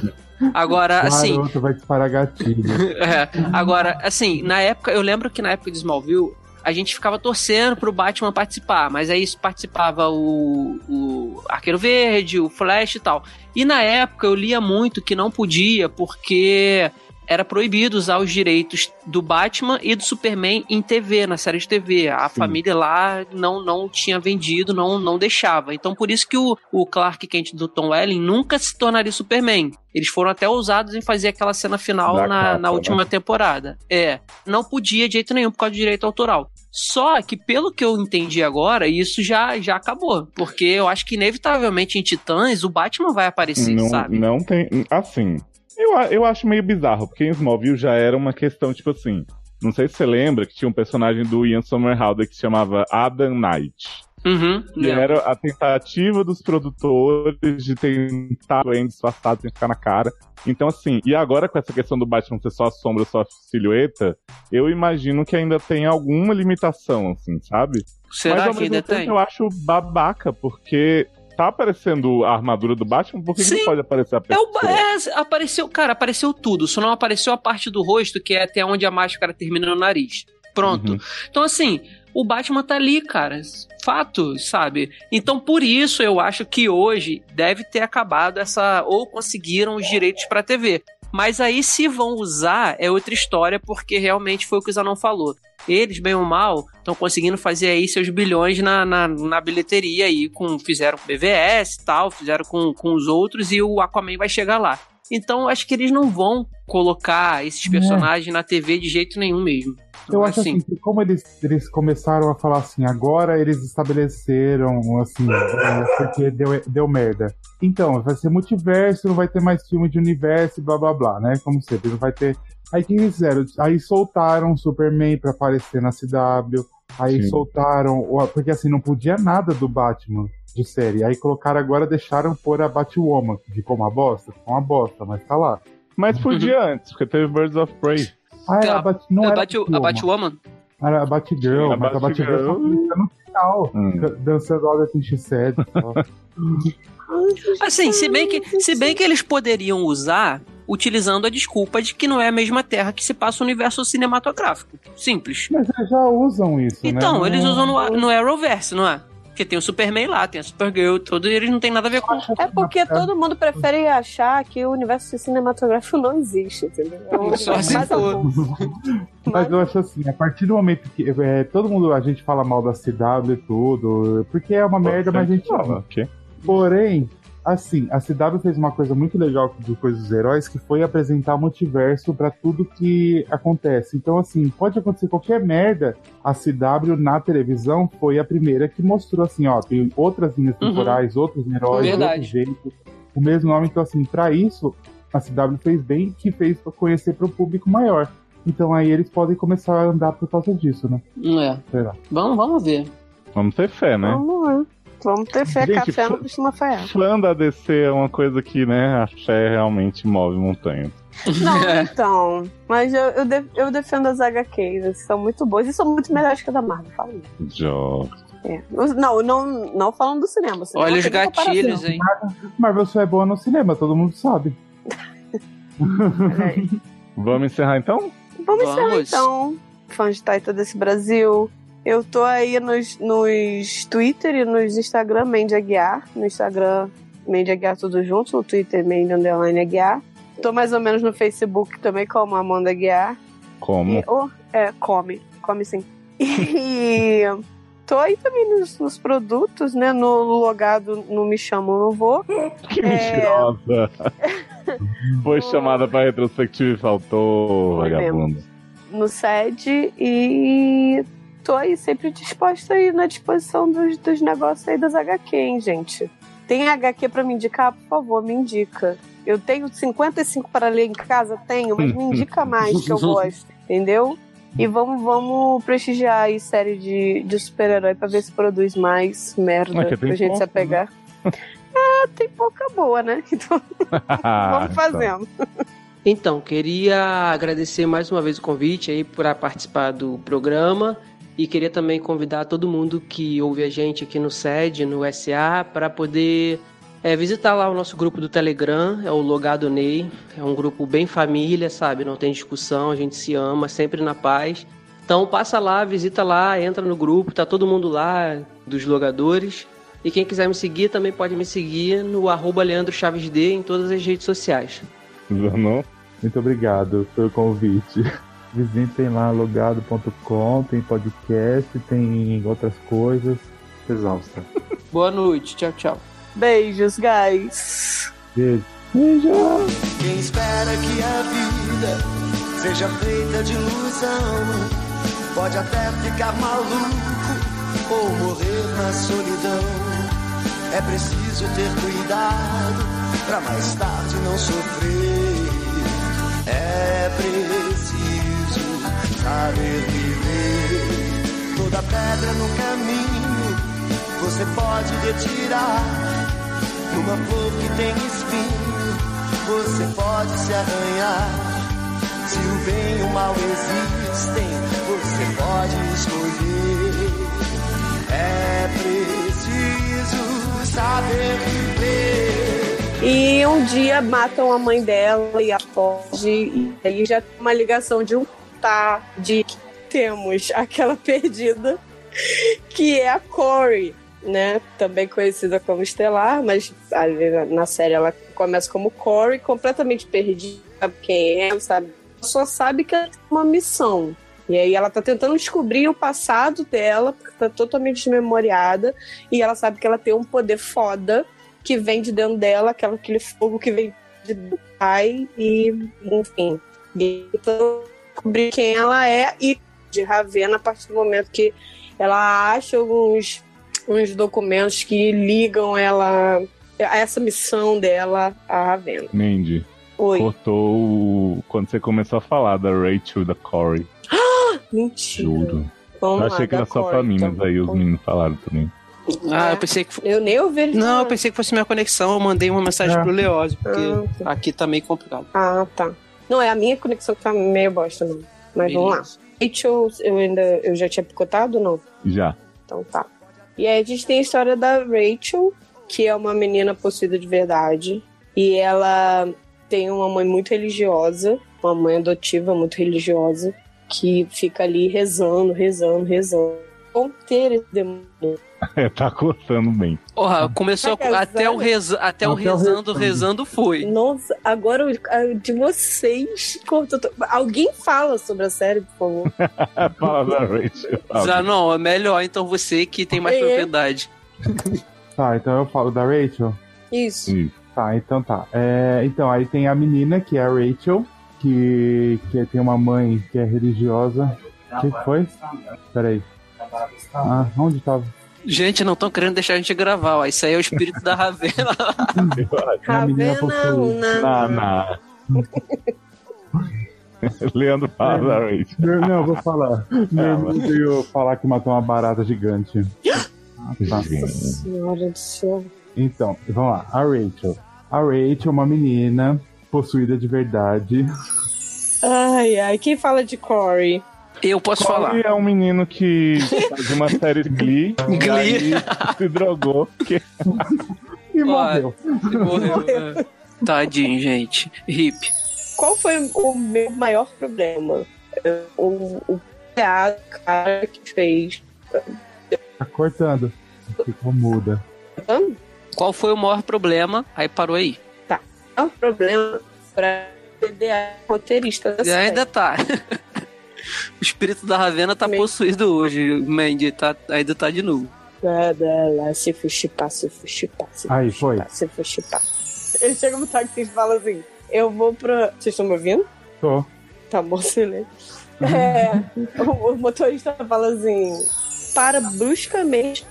Agora, assim. vai disparar gatilho. é, agora, assim, na época, eu lembro que na época de Smallville, a gente ficava torcendo pro Batman participar, mas aí participava o, o Arqueiro Verde, o Flash e tal. E na época eu lia muito que não podia, porque era proibido usar os direitos do Batman e do Superman em TV, na série de TV. A Sim. família lá não, não tinha vendido, não, não deixava. Então por isso que o, o Clark Kent do Tom Welling nunca se tornaria Superman. Eles foram até ousados em fazer aquela cena final na, capa, na última né? temporada. É, não podia de jeito nenhum por causa do direito autoral. Só que, pelo que eu entendi agora, isso já, já acabou. Porque eu acho que, inevitavelmente, em Titãs, o Batman vai aparecer, não, sabe? Não tem. Assim, eu, eu acho meio bizarro, porque em Smallville já era uma questão, tipo assim. Não sei se você lembra que tinha um personagem do Ian Somerhalder que se chamava Adam Knight. Uhum, que era a tentativa dos produtores de tentar o disfarçado sem ficar na cara. Então, assim, e agora com essa questão do Batman ser só a sombra, só a silhueta, eu imagino que ainda tem alguma limitação, assim, sabe? Será Mas, que ainda tempo, tem? Eu acho babaca, porque tá aparecendo a armadura do Batman, por que, que não pode aparecer a pessoa? É é, apareceu, cara, apareceu tudo, só não apareceu a parte do rosto, que é até onde a máscara termina no nariz. Pronto. Uhum. Então, assim, o Batman tá ali, cara. Fato, sabe? Então, por isso, eu acho que hoje deve ter acabado essa. Ou conseguiram os direitos pra TV. Mas aí, se vão usar, é outra história, porque realmente foi o que o Zanon falou. Eles, bem ou mal, estão conseguindo fazer aí seus bilhões na, na, na, bilheteria aí, com, fizeram com BVS e tal, fizeram com, com os outros, e o Aquaman vai chegar lá. Então, acho que eles não vão colocar esses é. personagens é. na TV de jeito nenhum mesmo. Eu acho assim, assim como eles, eles começaram a falar assim, agora eles estabeleceram, assim, é, porque deu, deu merda. Então, vai ser multiverso, não vai ter mais filme de universo, blá blá blá, né? Como sempre, não vai ter. Aí o que eles fizeram? Aí soltaram Superman pra aparecer na CW. Aí Sim. soltaram. Porque assim, não podia nada do Batman de série. Aí colocaram agora, deixaram pôr a Batwoman. Ficou uma bosta? Ficou uma bosta, mas tá lá. Mas podia antes, porque teve Birds of Prey. Ah, é, a, Bat, não a, Bat, a Batwoman? Era a Batgirl, mas a Batgirl fica no final, hum. dançando Things Said. assim, se bem, que, se bem que eles poderiam usar utilizando a desculpa de que não é a mesma terra que se passa o universo cinematográfico. Simples. Mas eles já usam isso, então, né? eles usam no, no Arrowverse, não é? Porque tem o Superman lá, tem a Supergirl, tudo, e eles não tem nada a ver com. É porque todo mundo prefere achar que o universo cinematográfico não existe, entendeu? É Só assim. Mas eu acho assim, a partir do momento que é, todo mundo, a gente fala mal da CW e tudo, porque é uma merda, mas a gente fala. Okay. Porém, Assim, a CW fez uma coisa muito legal de Coisas dos Heróis, que foi apresentar o multiverso para tudo que acontece. Então, assim, pode acontecer qualquer merda. A CW na televisão foi a primeira que mostrou, assim, ó, tem outras linhas uhum. temporais, uhum. outros heróis, Verdade. outros jeitos, o mesmo nome. Então, assim, para isso, a CW fez bem, que fez para conhecer para o público maior. Então aí eles podem começar a andar por causa disso, né? É. Será? Vamos, vamos ver. Vamos ter fé, né? Vamos ver. Vamos ter fé, Gente, café não costuma falhar. Fã da DC é uma coisa que, né, a fé realmente move montanhas. Não, então. Mas eu, eu, de, eu, defendo as HQs, são muito boas e são muito melhores que a da Marvel, fala. É. Não, não, não falando do cinema. cinema Olha os gatilhos, hein? Marvel só é boa no cinema, todo mundo sabe. Vamos encerrar então? Vamos, Vamos encerrar então. Fãs de Taita desse Brasil. Eu tô aí nos, nos Twitter e nos Instagram, Mandy Aguiar. No Instagram, Mandy Aguiar tudo junto. No Twitter, Mandy Underline Aguiar. Tô mais ou menos no Facebook também, como Amanda Aguiar. Como? E, oh, é, come. Come sim. E tô aí também nos, nos, produtos, né? No logado no Me Chamo Não Vou. Que é... mentirosa! Foi chamada pra retrospectiva e faltou, vagabundo. No SED e tô aí sempre disposta aí na disposição dos, dos negócios aí das HQ, hein, gente. Tem HQ para me indicar? Por favor, me indica. Eu tenho 55 para ler em casa? Tenho, mas me indica mais que eu gosto, entendeu? E vamos, vamos prestigiar aí série de, de super-herói pra ver se produz mais merda é pra gente se apegar. Né? ah, tem pouca boa, né? Então, vamos fazendo. Então, queria agradecer mais uma vez o convite aí para participar do programa. E queria também convidar todo mundo que ouve a gente aqui no SED, no SA, para poder é, visitar lá o nosso grupo do Telegram, é o Logado Ney. É um grupo bem família, sabe? Não tem discussão, a gente se ama, sempre na paz. Então passa lá, visita lá, entra no grupo, tá todo mundo lá, dos logadores. E quem quiser me seguir também pode me seguir no arroba Leandro Chaves D em todas as redes sociais. Não? Muito obrigado pelo convite. Visitem lá logado.com, tem podcast, tem outras coisas. Exausta. Boa noite, tchau, tchau. Beijos, guys. Beijo. Beijo. Quem espera que a vida seja feita de ilusão pode até ficar maluco ou morrer na solidão. É preciso ter cuidado para mais tarde não sofrer. É preciso saber viver. Toda pedra no caminho você pode retirar. Uma flor que tem espinho, você pode se arranhar. Se o bem e o mal existem, você pode escolher. É preciso saber viver. E um dia matam a mãe dela e a foge. E aí já tem uma ligação de um tá de que temos aquela perdida que é a Corey, né? Também conhecida como Estelar, mas ali na série ela começa como Corey, completamente perdida, quem é, sabe? Só sabe que ela tem uma missão. E aí ela tá tentando descobrir o passado dela, porque tá totalmente desmemoriada, e ela sabe que ela tem um poder foda que vem de dentro dela, aquela, aquele fogo que vem de pai, e enfim. E então descobrir quem ela é e de Ravena a partir do momento que ela acha alguns uns documentos que ligam ela a essa missão dela a Ravena. Mandy. Oi. Cortou o... quando você começou a falar da Rachel e da Corey. Mentira. Juro. Vamos eu lá, achei que da era só pra Corey, mim, então. mas aí os meninos falaram também. Ah, eu pensei que. Eu nem ouvi ele Não, eu pensei que fosse minha conexão. Eu mandei uma mensagem É. pro Leose, porque Ah, tá. aqui tá meio complicado. Ah, tá. Não, é a minha conexão que tá meio bosta, não. Mas vamos lá. Beleza. Rachel, eu ainda eu já tinha picotado ou não? Já. Então tá. E aí a gente tem a história da Rachel, que é uma menina possuída de verdade. E ela tem uma mãe muito religiosa, uma mãe adotiva muito religiosa, que fica ali rezando, rezando, rezando. Conter esse demônio. É, tá coçando bem. Porra, começou Tá até o, reza, até o rezando, rezando. foi. Nossa, agora de vocês cortou. Alguém fala sobre a série, por favor. Fala da Rachel. Ah, não, é melhor então você que tem mais É. propriedade. Tá, então eu falo da Rachel. Isso. Isso. Tá, então tá. É, então, aí tem a menina, que é a Rachel, que, que tem uma mãe que é religiosa. O que que foi? Peraí. Ah, onde tava? Gente, não estão querendo deixar a gente gravar, ó. Isso aí é o espírito da Ravena. Ravena, possuída. una. Na, na. Leandro fala da Rachel. Não, eu vou falar. Meu mas- irmão veio falar que matou uma barata gigante. Nossa senhora do céu. Então, vamos lá. A Rachel. A Rachel é uma menina possuída de verdade. Ai, ai. Quem fala de Corey? Eu posso falar. Corey é um menino que faz uma série de Glee. e Glee. se drogou. Que... E Ó, morreu. Morreu. é. Tadinho, gente. Hip. Qual foi o meu maior problema? O, o cara que fez. Tá cortando. Ficou muda. Qual foi o maior problema? Aí parou aí. É um problema pra PDA roteirista da E série. ainda tá. O espírito da Ravena tá possuído hoje, Mandy. Tá, ainda tá de novo. Lá, lá, lá, se for chipar, se for chipar, se for Aí, foi. se for chipar. Ele chega no táxi e fala assim: Eu vou pra. Vocês estão me ouvindo? Tô. Tá bom, silêncio. É, o, o motorista fala assim: Para bruscamente.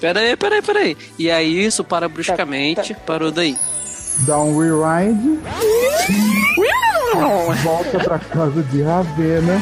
Pera aí, pera aí, pera aí. E aí isso para bruscamente, parou daí. Dá um rewind. Volta pra casa de Ravena.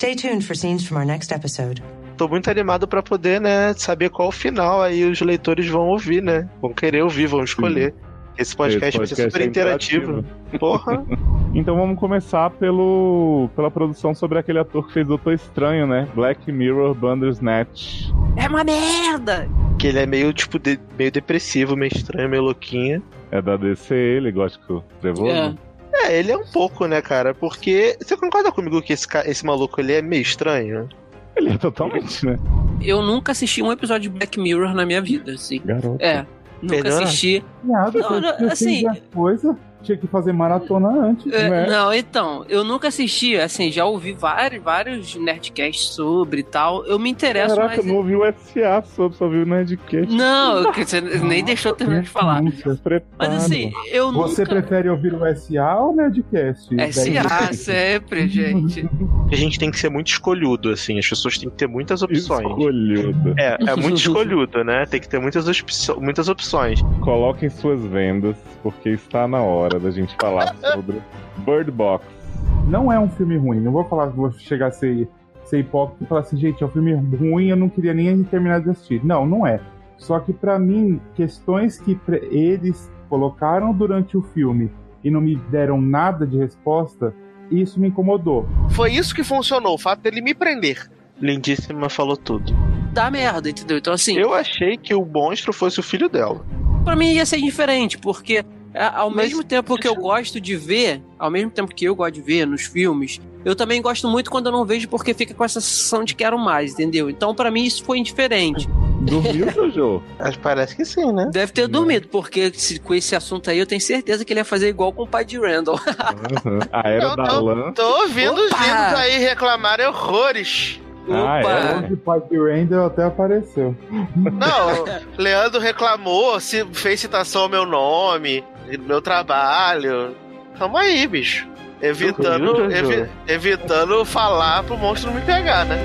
Stay tuned for scenes from our next episode. Tô muito animado pra poder, né, saber qual o final aí os leitores vão ouvir, né? Vão querer ouvir, vão escolher. Esse podcast, vai ser Esse podcast super é interativo. Porra. Então vamos começar pelo, pela produção sobre aquele ator que fez Doutor Estranho, né? Black Mirror Bandersnatch. É uma merda! que ele é meio, tipo, de- meio depressivo, meio estranho, meio louquinho. É da DC, ele gótico trevoso. É. É, ele é um pouco, né, cara? Porque. Você concorda comigo que esse, esse maluco ele é meio estranho? Ele é totalmente, né? Eu nunca assisti um episódio de Black Mirror na minha vida, assim. Garoto. É, nunca Melhor? assisti. Nada, Não, não, assim- coisa. Tinha que fazer maratona antes. É, né? Não, então, eu nunca assisti, assim, já ouvi vários, vários Nerdcasts sobre e tal. Eu me interesso Caraca, mais. não ouvi o SA sobre, só ouvi o Nerdcast. Não, você nem deixou eu terminar de falar. Preparo. Mas assim, eu Você nunca. prefere ouvir o SA ou o Nerdcast? SA sempre, gente. a gente tem que ser muito escolhudo, assim. As pessoas têm que ter muitas opções. Escolhudo. É, é muito escolhudo, né? Tem que ter muitas, muitas opções. Coloquem suas vendas, porque está na hora da gente falar sobre Bird Box. Não é um filme ruim, não vou falar, vou chegar a ser, ser hipócrita e falar assim, gente, é um filme ruim, eu não queria nem terminar de assistir. Não, não é. Só que para mim, questões que eles colocaram durante o filme e não me deram nada de resposta, isso me incomodou. Foi isso que funcionou, o fato dele me prender. Lindíssima falou tudo. Dá merda, entendeu? Então assim. Eu achei que o monstro fosse o filho dela. Pra mim ia ser diferente, porque é, ao Mas, mesmo tempo que eu gosto de ver, ao mesmo tempo que eu gosto de ver nos filmes, eu também gosto muito quando eu não vejo porque fica com essa sensação de quero mais, entendeu? Então para mim isso foi indiferente. Dormiu, Jojo? Acho parece que sim, né? Deve ter dormido, porque se, com esse assunto aí eu tenho certeza que ele ia fazer igual com o pai de Randall. uhum. A era da tô, lã. Tô ouvindo Opa! os lindos aí reclamarem horrores. Ah, Opa! É? O pai de Randall até apareceu. Não, Leandro reclamou, fez citação ao meu nome, meu trabalho. Tamo aí, bicho. Evitando, evi evitando falar pro monstro não me pegar, né?